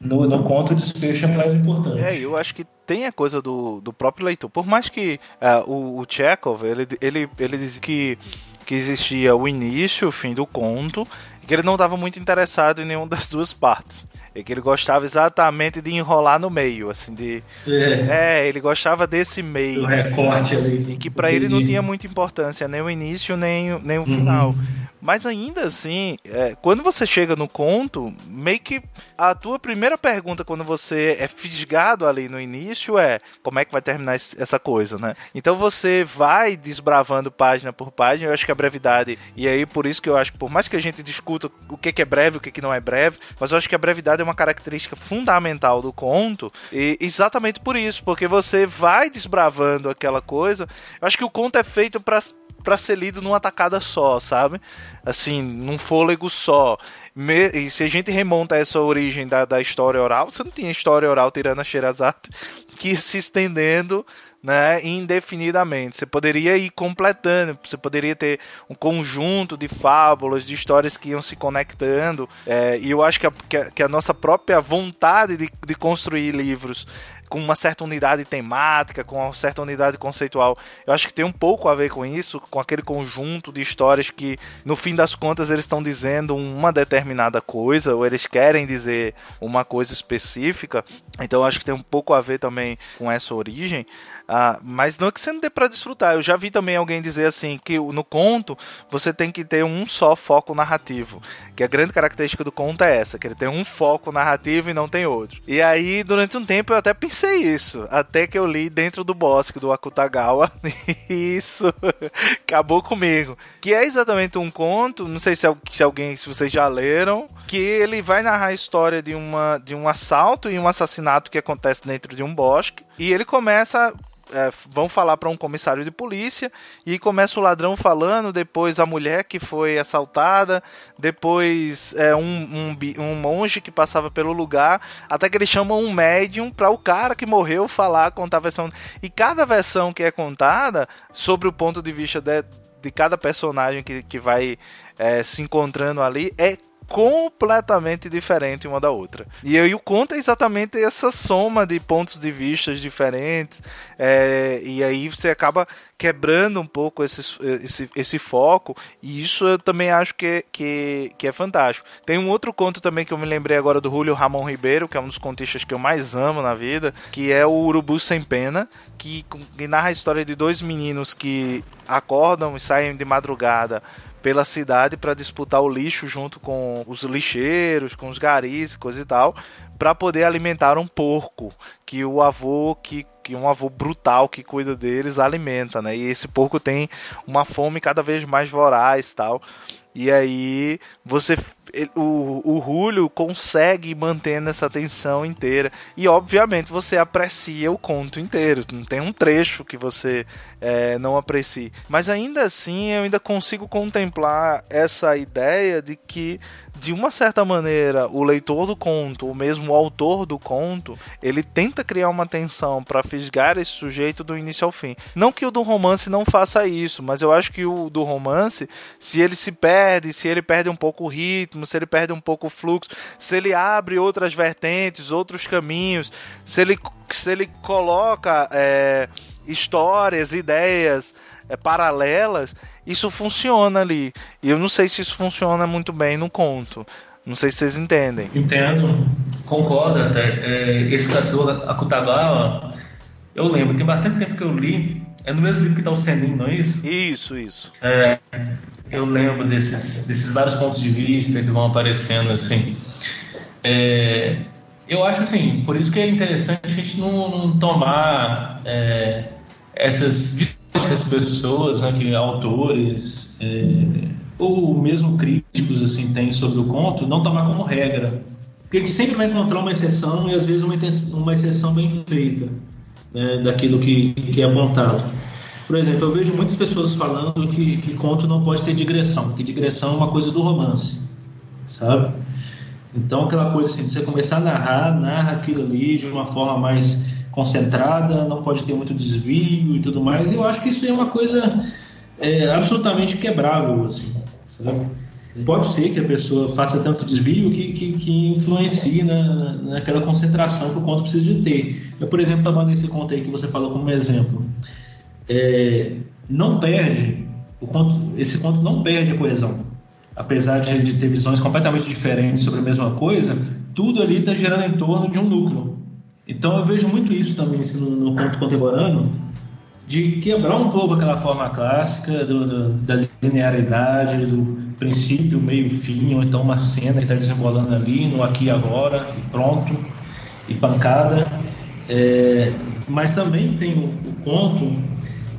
No, no conto o desfecho é mais importante. É, eu acho que tem a coisa do, do próprio leitor. Por mais que uh, o, o Chekhov, ele, ele, ele diz que, que existia o início, o fim do conto, que ele não estava muito interessado em nenhuma das duas partes. E que ele gostava exatamente de enrolar no meio, assim, de. É, é ele gostava desse meio. Do recorte ali. E que para ele não tinha muita importância, nem o início, nem, nem o uhum. final. Mas ainda assim, é, quando você chega no conto, meio que a tua primeira pergunta quando você é fisgado ali no início é como é que vai terminar essa coisa, né? Então você vai desbravando página por página. Eu acho que a brevidade, e aí por isso que eu acho que por mais que a gente discuta o que é breve, o que não é breve, mas eu acho que a brevidade é uma característica fundamental do conto, e exatamente por isso, porque você vai desbravando aquela coisa. Eu acho que o conto é feito para para ser lido numa tacada só, sabe? Assim, num fôlego só. Me, e se a gente remonta essa origem da, da história oral, você não tinha história oral tirando a Sherazade que se estendendo né, indefinidamente. Você poderia ir completando, você poderia ter um conjunto de fábulas, de histórias que iam se conectando. É, e eu acho que a, que a, nossa própria vontade de, de construir livros com uma certa unidade temática, com uma certa unidade conceitual. Eu acho que tem um pouco a ver com isso, com aquele conjunto de histórias que, no fim das contas, eles estão dizendo uma determinada coisa, ou eles querem dizer uma coisa específica. Então, eu acho que tem um pouco a ver também com essa origem. Ah, mas não é que você não dê para desfrutar. Eu já vi também alguém dizer assim que no conto você tem que ter um só foco narrativo. Que a grande característica do conto é essa, que ele tem um foco narrativo e não tem outro. E aí, durante um tempo, eu até pensei isso. Até que eu li Dentro do Bosque, do Akutagawa. E isso acabou comigo. Que é exatamente um conto, não sei se, se alguém, se vocês já leram, que ele vai narrar a história de, uma, de um assalto e um assassinato que acontece dentro de um bosque. E ele começa é, vão falar para um comissário de polícia e começa o ladrão falando, depois a mulher que foi assaltada, depois é, um, um, um, monge que passava pelo lugar, até que eles chamam um médium para o cara que morreu falar, contar a versão. E cada versão que é contada, sobre o ponto de vista de, de cada personagem que, que vai é, se encontrando ali, é completamente diferente uma da outra. E aí o conto é exatamente essa soma de pontos de vista diferentes, é, e aí você acaba quebrando um pouco esse, esse, esse foco, e isso eu também acho que, que, que é fantástico. Tem um outro conto também que eu me lembrei agora do Julio Ramon Ribeiro, que é um dos contistas que eu mais amo na vida, que é o Urubu Sem Pena, que, que narra a história de dois meninos que acordam e saem de madrugada pela cidade para disputar o lixo junto com os lixeiros, com os garis, coisa e tal, para poder alimentar um porco que o avô que que um avô brutal que cuida deles alimenta, né? E esse porco tem uma fome cada vez mais voraz, tal. E aí você o, o Julio consegue manter essa tensão inteira. E obviamente você aprecia o conto inteiro. Não tem um trecho que você é, não aprecie. Mas ainda assim eu ainda consigo contemplar essa ideia de que de uma certa maneira, o leitor do conto, ou mesmo o autor do conto, ele tenta criar uma tensão para fisgar esse sujeito do início ao fim. Não que o do romance não faça isso, mas eu acho que o do romance, se ele se perde, se ele perde um pouco o ritmo, se ele perde um pouco o fluxo, se ele abre outras vertentes, outros caminhos, se ele, se ele coloca é, histórias, ideias é, paralelas, isso funciona ali. E eu não sei se isso funciona muito bem no conto. Não sei se vocês entendem. Entendo, concordo até. É, esse cantor, Akutagawa, eu lembro, tem bastante tempo que eu li. É no mesmo livro que está o Senin, não é isso? Isso, isso. É, eu lembro desses, desses vários pontos de vista que vão aparecendo, assim. É, eu acho assim, por isso que é interessante a gente não, não tomar é, essas essas pessoas, né, que autores é, ou mesmo críticos assim têm sobre o conto, não tomar como regra, porque a gente sempre vai encontrar uma exceção e às vezes uma, uma exceção bem feita né, daquilo que, que é apontado. Por exemplo, eu vejo muitas pessoas falando que, que conto não pode ter digressão, que digressão é uma coisa do romance, sabe? Então, aquela coisa assim, você começar a narrar, narra aquilo ali de uma forma mais concentrada, não pode ter muito desvio e tudo mais. Eu acho que isso é uma coisa é, absolutamente quebrável, assim, sabe? Pode ser que a pessoa faça tanto desvio que, que, que influencie na, naquela concentração que o conto precisa de ter. Eu, por exemplo, tomando esse conto aí que você falou como exemplo, é, não perde, o conto, esse conto não perde a coesão. Apesar de, de ter visões completamente diferentes sobre a mesma coisa, tudo ali está girando em torno de um núcleo. Então eu vejo muito isso também assim, no, no conto contemporâneo, de quebrar um pouco aquela forma clássica do, do, da linearidade, do princípio, meio, fim, ou então uma cena que está desenrolando ali, no aqui e agora, e pronto, e pancada. É, mas também tem o, o conto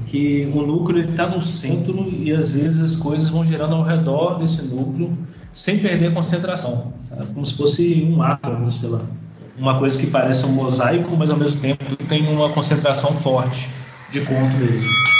que o núcleo está no centro e às vezes as coisas vão girando ao redor desse núcleo sem perder a concentração, sabe? como se fosse um átomo, sei lá uma coisa que parece um mosaico, mas ao mesmo tempo tem uma concentração forte de conto mesmo.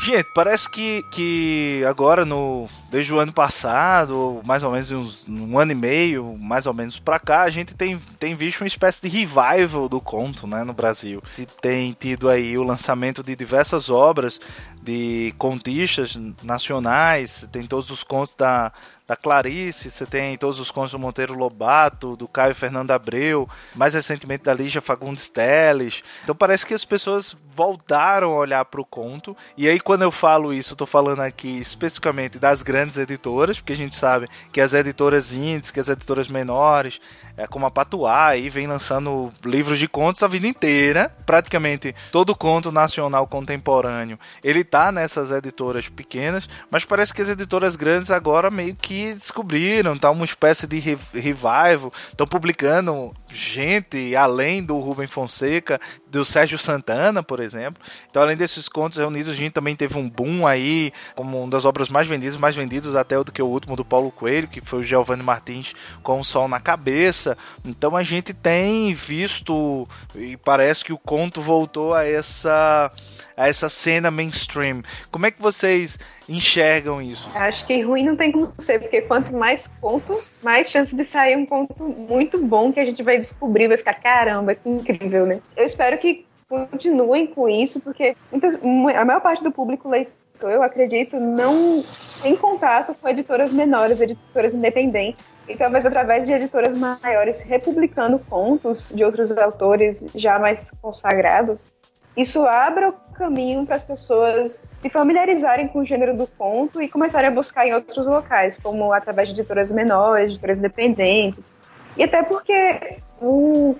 Gente, parece que, que agora, no, desde o ano passado, mais ou menos uns, um ano e meio, mais ou menos pra cá, a gente tem, tem visto uma espécie de revival do conto né, no Brasil. Tem tido aí o lançamento de diversas obras de contistas nacionais, tem todos os contos da, da Clarice, você tem todos os contos do Monteiro Lobato, do Caio Fernando Abreu, mais recentemente da Lígia Fagundes Teles. Então parece que as pessoas voltaram a olhar para o conto. E aí, quando eu falo isso, estou falando aqui especificamente das grandes editoras, porque a gente sabe que as editoras indies, que as editoras menores, é, como a Patuá, aí vem lançando livros de contos a vida inteira. Praticamente todo conto nacional contemporâneo ele tá nessas editoras pequenas, mas parece que as editoras grandes agora meio que descobriram, tá uma espécie de revival, estão publicando gente além do Rubem Fonseca, do Sérgio Santana, por exemplo. Então, além desses contos reunidos, a gente também teve um boom aí, como uma das obras mais vendidas, mais vendidos até do que o último do Paulo Coelho, que foi o Giovanni Martins com o Sol na Cabeça. Então, a gente tem visto e parece que o conto voltou a essa a essa cena mainstream. Como é que vocês enxergam isso? Acho que ruim não tem como ser, porque quanto mais conto, mais chance de sair um conto muito bom que a gente vai descobrir, vai ficar caramba, que incrível, né? Eu espero que continuem com isso, porque muitas, a maior parte do público leitor, eu acredito, não tem contato com editoras menores, editoras independentes. E talvez através de editoras maiores republicando contos de outros autores já mais consagrados, isso abra o caminho para as pessoas se familiarizarem com o gênero do conto e começarem a buscar em outros locais, como através de editoras menores, editoras independentes. E até porque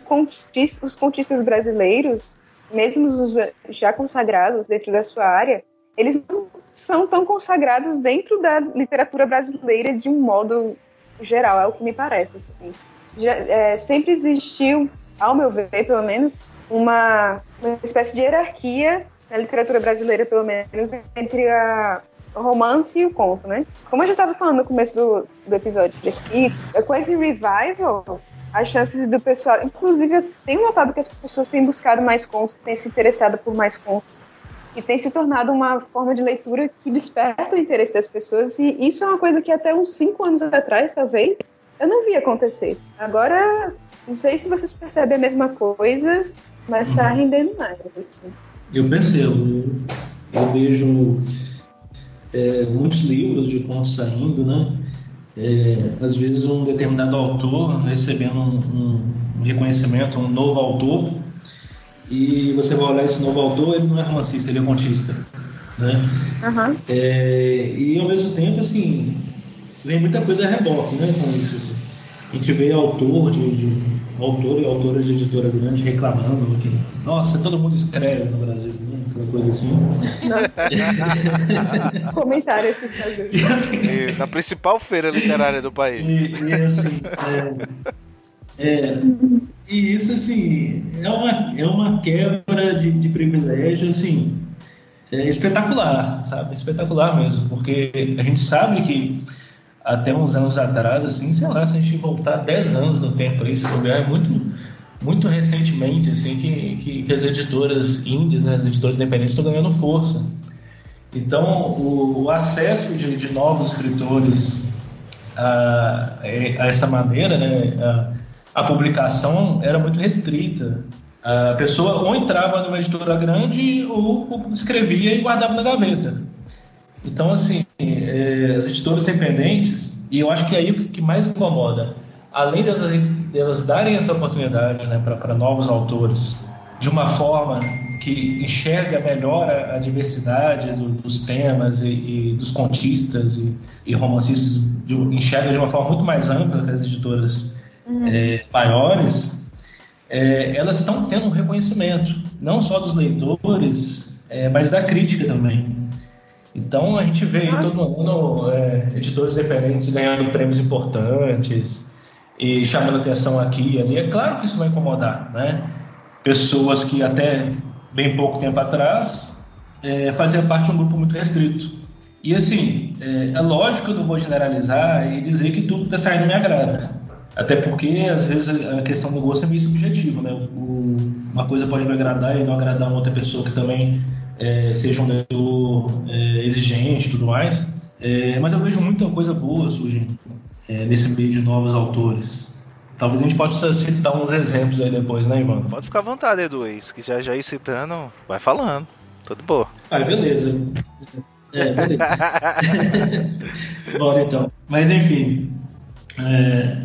contista, os contistas brasileiros, mesmo os já consagrados dentro da sua área, eles não são tão consagrados dentro da literatura brasileira de um modo geral, é o que me parece. Assim. Já, é, sempre existiu, ao meu ver, pelo menos, uma, uma espécie de hierarquia na literatura brasileira, pelo menos, entre a, o romance e o conto, né? Como eu já estava falando no começo do, do episódio aqui, com esse revival, as chances do pessoal. Inclusive, eu tenho notado que as pessoas têm buscado mais contos, têm se interessado por mais contos. E tem se tornado uma forma de leitura que desperta o interesse das pessoas. E isso é uma coisa que até uns cinco anos atrás, talvez, eu não vi acontecer. Agora, não sei se vocês percebem a mesma coisa, mas está uhum. rendendo mais. Assim. Eu percebo. Eu vejo é, muitos livros de contos saindo, né? É, às vezes um determinado autor recebendo um, um, reconhecimento, um novo autor, e você vai olhar esse novo autor, ele não é romancista, ele é contista, né? Uhum. É, e ao mesmo tempo, assim, vem muita coisa a reboque, né, com isso. Assim. A gente vê autor de, de autor e autora de editora grande reclamando que, nossa, todo mundo escreve no Brasil, né? Aquela coisa assim. Comentário aqui, assim, Na principal feira literária do país. E, e assim, é, é, e isso, assim, é uma, é uma quebra de, de privilégio, assim, é espetacular, sabe? Espetacular mesmo, porque a gente sabe que até uns anos atrás, assim, sei lá, se a gente voltar 10 anos no tempo aí, se é muito, muito recentemente, assim, que, que, que as editoras índias, né, as editoras independentes estão ganhando força. Então, o, o acesso de, de, novos escritores a, a, essa maneira, né, a, a publicação era muito restrita. A pessoa ou entrava numa editora grande ou escrevia e guardava na gaveta. Então, assim, é, as editoras independentes, e eu acho que é aí o que mais incomoda, além delas, delas darem essa oportunidade né, para novos autores, de uma forma que enxerga melhor a, a diversidade do, dos temas e, e, dos contistas e, e romancistas, de, enxerga de uma forma muito mais ampla que as editoras uhum. é, maiores, é, elas estão tendo um reconhecimento, não só dos leitores, é, mas da crítica também. Então a gente vê aí todo ano é, editores independentes ganhando prêmios importantes e chamando atenção aqui e ali. É claro que isso vai incomodar, né? Pessoas que até bem pouco tempo atrás é, faziam parte de um grupo muito restrito. E assim, é, é lógico que eu não vou generalizar e dizer que tudo que está saindo me agrada. Até porque, às vezes, a questão do gosto é meio subjetivo, né? O, uma coisa pode me agradar e não agradar uma outra pessoa que também é, seja um leitor é, exigente e tudo mais. É, mas eu vejo muita coisa boa surgindo é, nesse meio de novos autores. Talvez a gente possa citar uns exemplos aí depois, né, Ivan? Pode ficar à vontade, Edu. Se quiser já ir citando, vai falando. Tudo bom. Ah, beleza. É, beleza. Bora então. Mas enfim. É,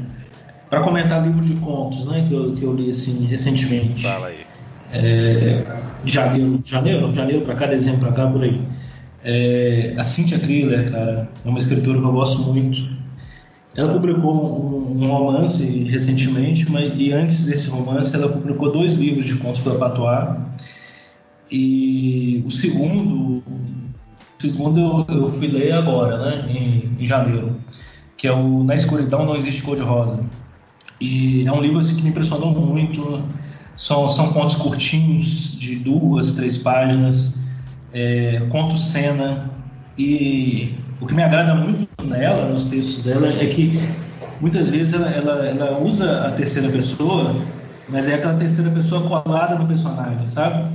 para comentar livro de contos, né, que eu, que eu li assim recentemente. Fala aí é, janeiro, janeiro, janeiro para cá, dezembro para cá, por aí. É, a Cynthia Krieler, cara, é uma escritora que eu gosto muito. Ela publicou um, um romance recentemente, mas, e antes desse romance ela publicou dois livros de contos para Patois. E o segundo, o segundo eu, eu fui ler agora, né, em, em janeiro, que é o Na Escuridão Não Existe Cor de Rosa. E é um livro assim, que me impressionou muito são, são contos curtinhos, de duas, três páginas, é, conto cena. E o que me agrada muito nela, nos textos dela, é que muitas vezes ela, ela, ela usa a terceira pessoa, mas é aquela terceira pessoa colada no personagem, sabe?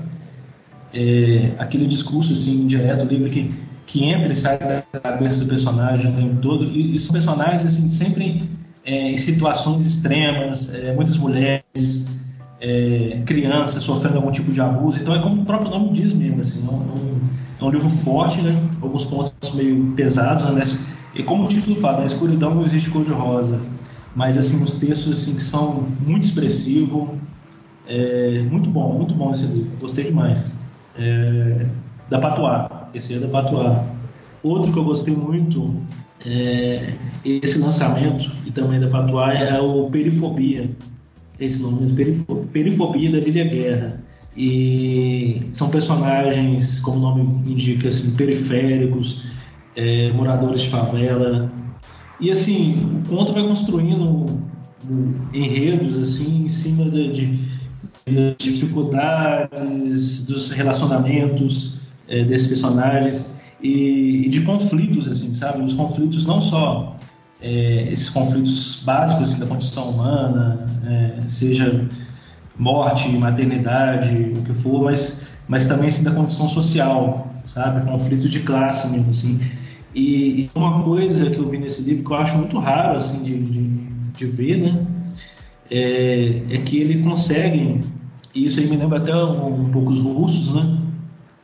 É, aquele discurso assim, indireto, livre que, que entra e sai da cabeça do personagem o tempo todo. E, e são personagens assim, sempre é, em situações extremas, é, muitas mulheres, é, crianças sofrendo algum tipo de abuso. Então é como o próprio nome diz mesmo, assim, é um, é um livro forte, né? Alguns pontos meio pesados, né? E como o título fala, na escuridão não existe cor de rosa, mas assim os textos assim que são muito expressivos, é, muito bom, muito bom esse livro, gostei demais. É, da Patois, esse é da Patois. Outro que eu gostei muito é, esse lançamento e também da Patois é o Perifobia, esse nome mesmo, Perifobia da Lilia Guerra. E são personagens, como o nome indica, assim, periféricos, é, moradores de favela. E assim, o conto vai construindo enredos assim em cima de, de, de dificuldades, dos relacionamentos é, desses personagens. e, e de conflitos, assim, sabe? Os conflitos não só é, esses conflitos básicos assim, da condição humana, é, seja morte, maternidade, o que for, mas, mas também assim, da condição social, sabe? Conflito de classe mesmo, assim. E, e, uma coisa que eu vi nesse livro que eu acho muito raro, assim, de, de, de ver, né? É, é, que ele consegue, e isso aí me lembra até um, um pouco os russos, né?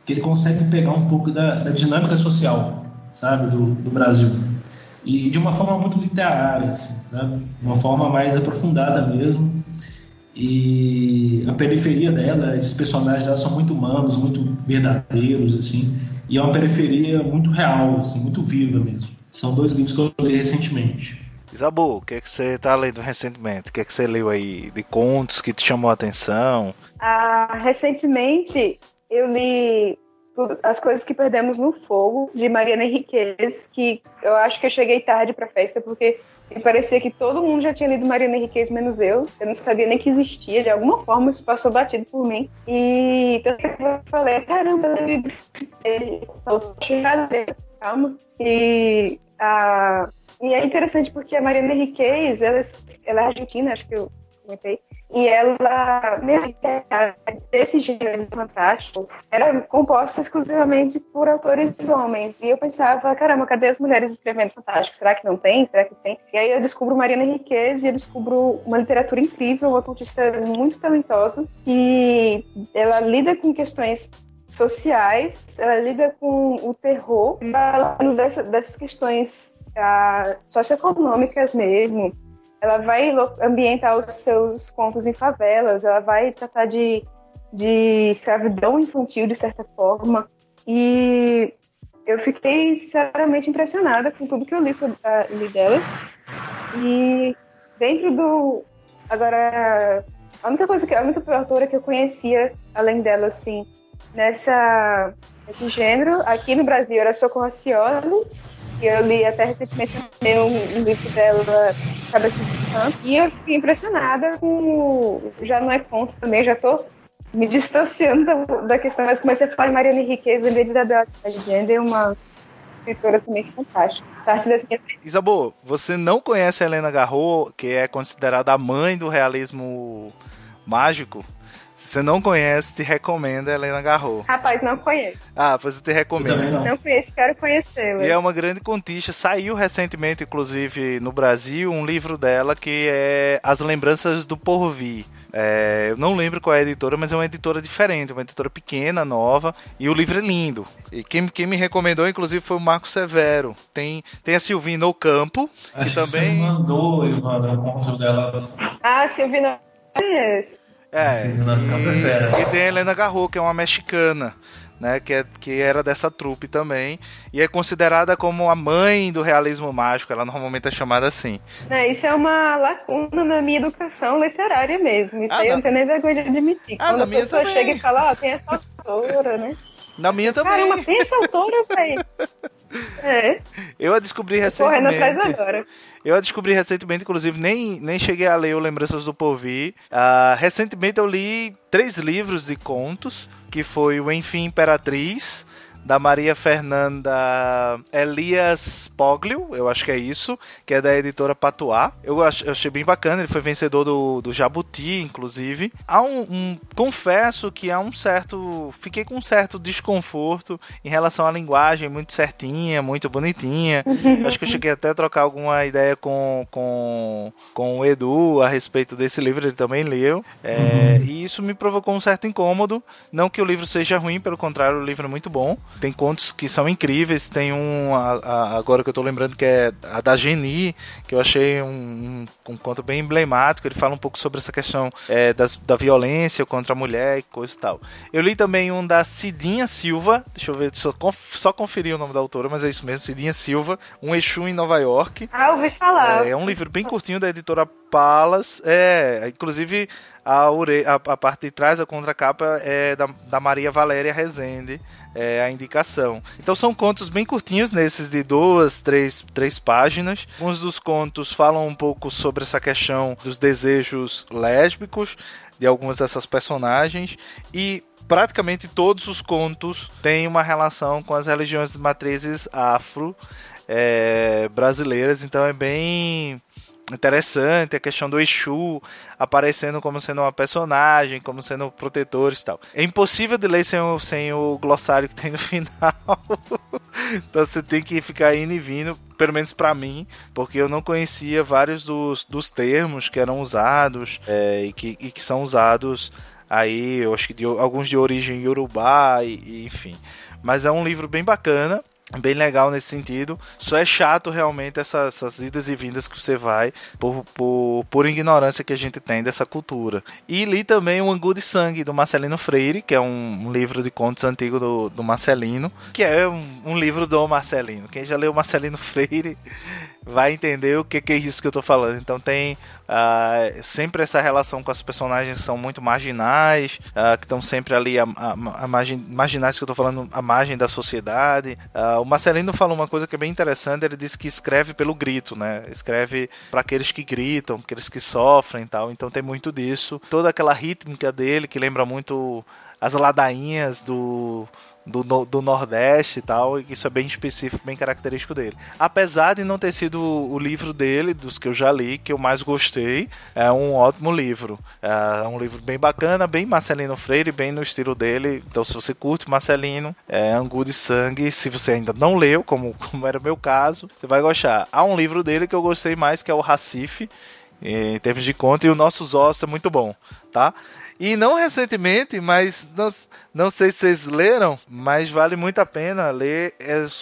Que ele consegue pegar um pouco da, da dinâmica social, sabe? Do, do Brasil e de uma forma muito literária, assim, sabe? Uma forma mais aprofundada mesmo. E a periferia dela, esses personagens dela são muito humanos, muito verdadeiros, assim. E é uma periferia muito real, assim, muito viva mesmo. São dois livros que eu li recentemente. Isabu, o que, é que você está lendo recentemente? O que, é que você leu aí de contos que te chamou a atenção? Ah, recentemente eu li as Coisas que Perdemos no Fogo, de Mariana Henriquez, que eu acho que eu cheguei tarde para a festa, porque me parecia que todo mundo já tinha lido Mariana Henriquez, menos eu. Eu não sabia nem que existia, de alguma forma isso passou batido por mim. E eu falei, caramba, eu li calma. E, a, e é interessante porque a Mariana Henriquez, ela, ela é argentina, acho que eu comentei, e ela, desse gênero fantástico, era composta exclusivamente por autores homens. E eu pensava, caramba, cadê as mulheres escrevendo fantástico? Será que não tem? Será que tem? E aí eu descubro Mariana Henriquez e eu descubro uma literatura incrível, uma contista muito talentosa. E ela lida com questões sociais, ela lida com o terror, falando dessa, dessas questões ah, socioeconômicas mesmo, ela vai ambientar os seus contos em favelas, ela vai tratar de, de escravidão infantil, de certa forma. E eu fiquei sinceramente impressionada com tudo que eu li, sobre, uh, li dela. E dentro do. Agora, a única coisa que a única autora que eu conhecia, além dela, assim, nessa, nesse gênero, aqui no Brasil era Socorro Cioli, que eu li até recentemente um, um livro dela, Cabeça de Santo, e eu fiquei impressionada com. Já não é conto também, já estou me distanciando da, da, questão, mas comecei a falar em Mariana Henriquez, lembrei de Isabel é uma escritora também fantástica. Parte Isabel, você não conhece a Helena Garro, que é considerada a mãe do realismo mágico? Se você não conhece, te recomendo a Helena Garro. Rapaz, não conheço. Ah, pois eu te recomendo. Eu não. não conheço, quero conhecê-la. E é uma grande contista. Saiu recentemente, inclusive, no Brasil, um livro dela que é As Lembranças do Porvir. É, eu não lembro qual é a editora, mas é uma editora diferente, uma editora pequena, nova, e o livro é lindo. E quem, quem me recomendou, inclusive, foi o Marco Severo. Tem, tem a Silvina Ocampo, Acho que também. Que você mandou, o conto dela. Ah, Silvina conheço. É, e, e, tem a Helena Garro, que é uma mexicana, né, que, é, que era dessa trupe também, e é considerada como a mãe do realismo mágico, ela normalmente é chamada assim. É, isso é uma lacuna na minha educação literária mesmo, isso ah, aí eu não tenho nem vergonha de admitir. Ah, Quando a pessoa também. chega e fala, ó, oh, tem essa autora, né? Na minha também. Caramba, tem essa autora, velho. É. Eu a descobri recentemente. Correndo atrás agora. Eu a descobri recentemente, inclusive, nem, nem cheguei a ler o Lembranças do Porvir. Uh, recentemente eu li três livros de contos, que foi o Enfim Imperatriz, da Maria Fernanda Elias Poglio, eu acho que é isso, que é da editora Patuá. Eu, achei bem bacana, ele foi vencedor do, do Jabuti, inclusive. Há um, um, Confesso que há um certo. Fiquei com um certo desconforto em relação à linguagem, muito certinha, muito bonitinha. acho que eu cheguei até a trocar alguma ideia com, com, com o Edu a respeito desse livro, ele também leu. É, uhum. E isso me provocou um certo incômodo. Não que o livro seja ruim, pelo contrário, o livro é muito bom. Tem contos que são incríveis. Tem um, a, a, agora que eu tô lembrando, que é a da Geni, que eu achei um, um, um conto bem emblemático. Ele fala um pouco sobre essa questão é, das, da violência contra a mulher e coisa e tal. Eu li também um da Cidinha Silva, deixa eu ver, só, só conferir o nome da autora, mas é isso mesmo, Cidinha Silva, Um Exu em Nova York. Ah, ouvi falar. É, é um livro bem curtinho da editora Palas. É, inclusive a, a, a, parte de trás, a contracapa, é da, da Maria Valéria Rezende, é a indicação. Então são contos bem curtinhos, nesses de duas, três, três páginas. Alguns dos contos falam um pouco sobre essa questão dos desejos lésbicos de algumas dessas personagens e praticamente todos os contos têm uma relação com as religiões de matrizes afro é, brasileiras, então é bem interessante a questão do Exu aparecendo como sendo uma personagem, como sendo protetor e tal. É impossível de ler sem o, sem o glossário que tem no final. então você tem que ficar indo e vindo, pelo menos para mim, porque eu não conhecia vários dos, dos termos que eram usados é, e, que, e que são usados aí, eu acho que de, alguns de origem iorubá e, e enfim. Mas é um livro bem bacana bem legal nesse sentido. Só é chato realmente essas, essas, idas e vindas que você vai por, por, por ignorância que a gente tem dessa cultura. E li também o Angu de Sangue do Marcelino Freire, que é um, um livro de contos antigo do, do Marcelino, que é um, um livro do Marcelino. Quem já leu Marcelino Freire vai entender o que, que é isso que eu tô falando. Então tem uh, sempre essa relação com as personagens que são muito marginais, uh, que estão sempre ali a, a, a margem, marginais que eu tô falando, a margem da sociedade. Uh, o Marcelino falou uma coisa que é bem interessante, ele disse que escreve pelo grito, né? Escreve para aqueles que gritam, aqueles que sofrem e tal. Então tem muito disso. Toda aquela rítmica dele que lembra muito as ladainhas do do, do Nordeste e tal, e isso é bem específico, bem característico dele. Apesar de não ter sido o livro dele, dos que eu já li, que eu mais gostei, é um ótimo livro. É um livro bem bacana, bem Marcelino Freire, bem no estilo dele. Então, se você curte Marcelino, é Angu de Sangue, se você ainda não leu, como, como era o meu caso, você vai gostar. Há um livro dele que eu gostei mais, que é o Racife, em termos de conta, e o Nossos Ossos é muito bom, tá? E não recentemente, mas não, não sei se vocês leram, mas vale muito a pena ler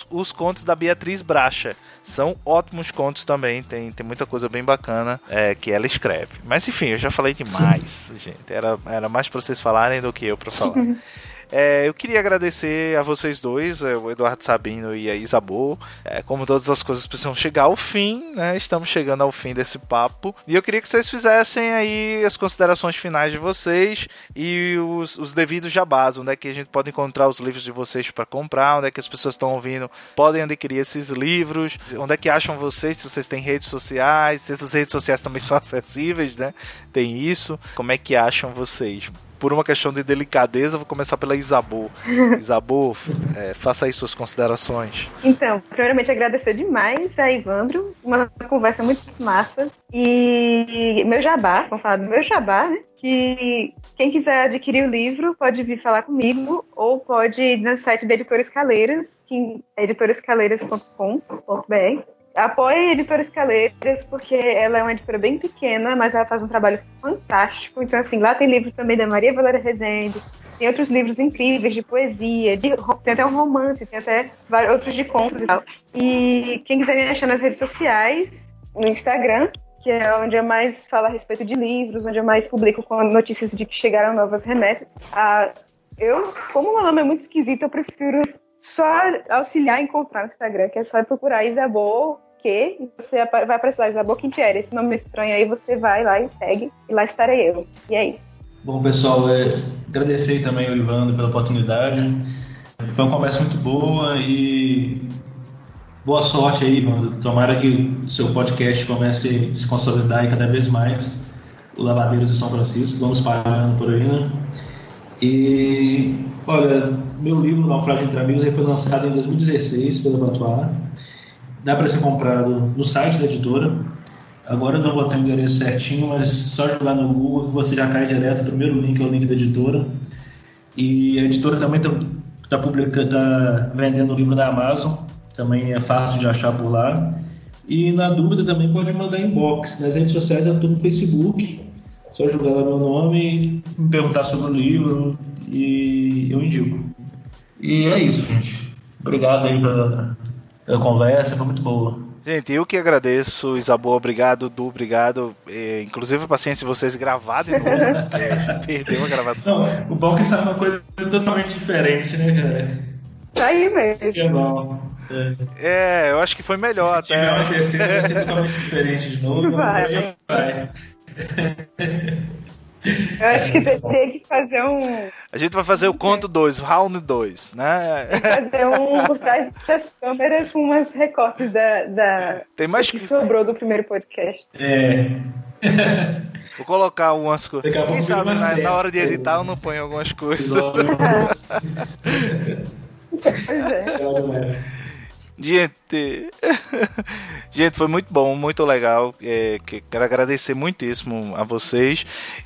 os contos da Beatriz Bracha. São ótimos contos também, tem, tem muita coisa bem bacana é, que ela escreve. Mas enfim, eu já falei demais, gente. Era, era mais para vocês falarem do que eu para falar. É, eu queria agradecer a vocês dois, é, o Eduardo Sabino e a Isabô. É, como todas as coisas precisam chegar ao fim, né? Estamos chegando ao fim desse papo. E eu queria que vocês fizessem aí as considerações finais de vocês e os, os devidos jabás, onde é que a gente pode encontrar os livros de vocês para comprar, onde é que as pessoas estão ouvindo podem adquirir esses livros, onde é que acham vocês, se vocês têm redes sociais, se essas redes sociais também são acessíveis, né? Tem isso. Como é que acham vocês? Por uma questão de delicadeza, vou começar pela Isabô. Isabô, é, faça aí suas considerações. Então, primeiramente agradecer demais a Ivandro, uma conversa muito massa. E meu jabá, vamos falar do meu jabá, né? Que quem quiser adquirir o livro pode vir falar comigo ou pode ir no site da Editora Escaleiras, que é editorescaleiras.com.br apoie a Editora Escaleiras, porque ela é uma editora bem pequena, mas ela faz um trabalho fantástico. Então, assim, lá tem livro também da Maria Valéria Rezende, tem outros livros incríveis de poesia, de, tem até um romance, tem até vários, outros de contos e tal. E quem quiser me achar nas redes sociais, no Instagram, que é onde eu mais falo a respeito de livros, onde eu mais publico com notícias de que chegaram novas remessas. Ah, eu, como meu nome é muito esquisito, eu prefiro só auxiliar a encontrar no Instagram, que é só procurar Isabô que você vai precisar Isabô Quintieri, esse nome estranho aí, você vai lá e segue, e lá estarei eu. E é isso. Bom, pessoal, é, agradecer também ao Ivandro pela oportunidade. Foi uma conversa muito boa e boa sorte aí, Ivandro. Tomara que o seu podcast comece a se consolidar cada vez mais o Lavadeiros de São Francisco. Vamos parando por aí, né? E, olha, meu livro, Naufrágio Entre Amigos, foi lançado em 2016 pela Batuá. Dá para ser comprado no site da editora. Agora eu não vou ter o endereço certinho, mas só jogar no Google que você já cai direto. O primeiro link é o link da editora. E a editora também está tá publicando, tá vendendo o livro da Amazon. Também é fácil de achar por lá. E na dúvida também pode mandar inbox. Nas redes sociais eu estou no Facebook. Só jogar meu nome, me perguntar sobre o livro e eu indico. E é isso, gente. Obrigado aí pela, pela conversa, foi muito boa. Gente, eu que agradeço, Isabel, obrigado, Du, obrigado. É, inclusive a paciência de vocês gravado de novo, porque perdeu a gravação. Não, o bom é que isso é uma coisa totalmente diferente, né, cara? Tá aí mesmo. Isso é bom. É, eu acho que foi melhor Se até. tiver uma terceira, vai ser totalmente diferente de novo. Vai. vai. Eu acho que tem que fazer um. A gente vai fazer o conto 2, round 2, né? Fazer um por trás das câmeras umas recortes da, da Tem mais que sobrou do primeiro podcast. É. Vou colocar umas coisas. Quem sabe uma na, na hora de editar eu não ponho algumas coisas. Pois é. Demais. Gente, gente, foi muito bom, muito legal. É, que- quero agradecer muitíssimo a vocês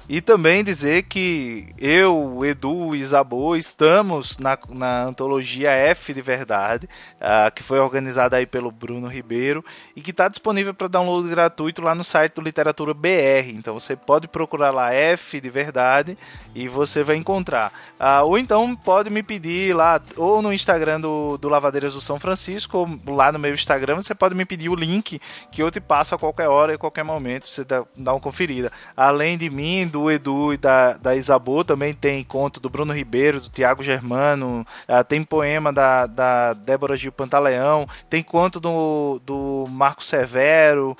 e também dizer que eu, Edu e Isabô estamos na, na antologia F de Verdade, ah, que foi organizada aí pelo Bruno Ribeiro e que está disponível para download gratuito lá no site do Literatura BR. Então você pode procurar lá F de Verdade e você vai encontrar. Ah, ou então pode me pedir lá, ou no Instagram do, do Lavadeiras do São Francisco, ou lá no meu Instagram, você pode me pedir o link que eu te passo a qualquer hora e qualquer momento, você dá, dá uma conferida. Além de mim, do Edu e da, da Isabô, também tem conto do Bruno Ribeiro, do Tiago Germano, ah, tem poema da, da Débora Gil Pantaleão, tem conto do, do Marco Severo,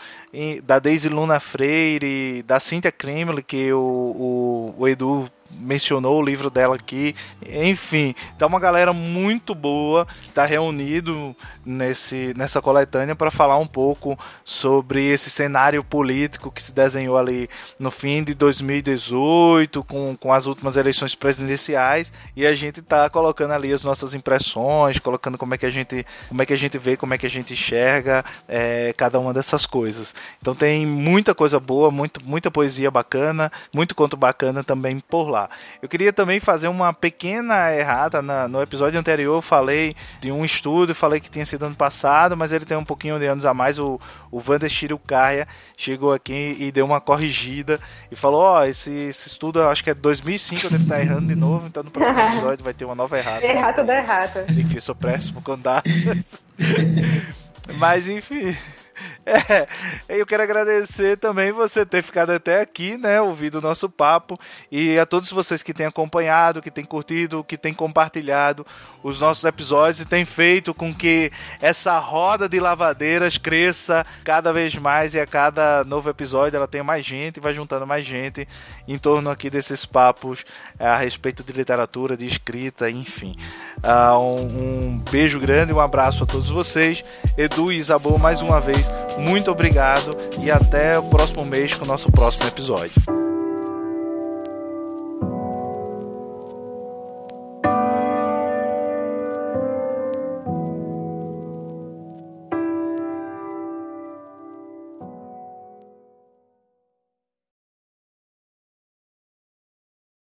da Daisy Luna Freire, da Cíntia Kremlin, que o, o, o Edu mencionou o livro dela aqui. Enfim, tá uma galera muito boa que está reunido nesse, nessa coletânea para falar um pouco sobre esse cenário político que se desenhou ali no fim de 2018, com, com as últimas eleições presidenciais, e a gente tá colocando ali as nossas impressões, colocando como é que a gente, como é que a gente vê, como é que a gente enxerga é, cada uma dessas coisas. Então tem muita coisa boa, muito, muita poesia bacana, muito conto bacana também por lá. Eu queria também fazer uma pequena errata. Na, no episódio anterior eu falei de um estudo, falei que tinha sido ano passado, mas ele tem um pouquinho de anos a mais. O, o Shirukaia chegou aqui e deu uma corrigida e falou: Ó, oh, esse, esse estudo eu acho que é 2005, eu devo estar errando de novo, então no próximo episódio vai ter uma nova errata. Errata da errata. Enfim, eu sou péssimo datas. Mas enfim. É, eu quero agradecer também você ter ficado até aqui, né, ouvido o nosso papo e a todos vocês que têm acompanhado, que têm curtido, que têm compartilhado os nossos episódios e têm feito com que essa roda de lavadeiras cresça cada vez mais e a cada novo episódio ela tenha mais gente, vai juntando mais gente em torno aqui desses papos é, a respeito de literatura, de escrita, enfim. Uh, um, um beijo grande, um abraço a todos vocês. Edu e Isabel, mais uma vez, muito obrigado e até o próximo mês com o nosso próximo episódio.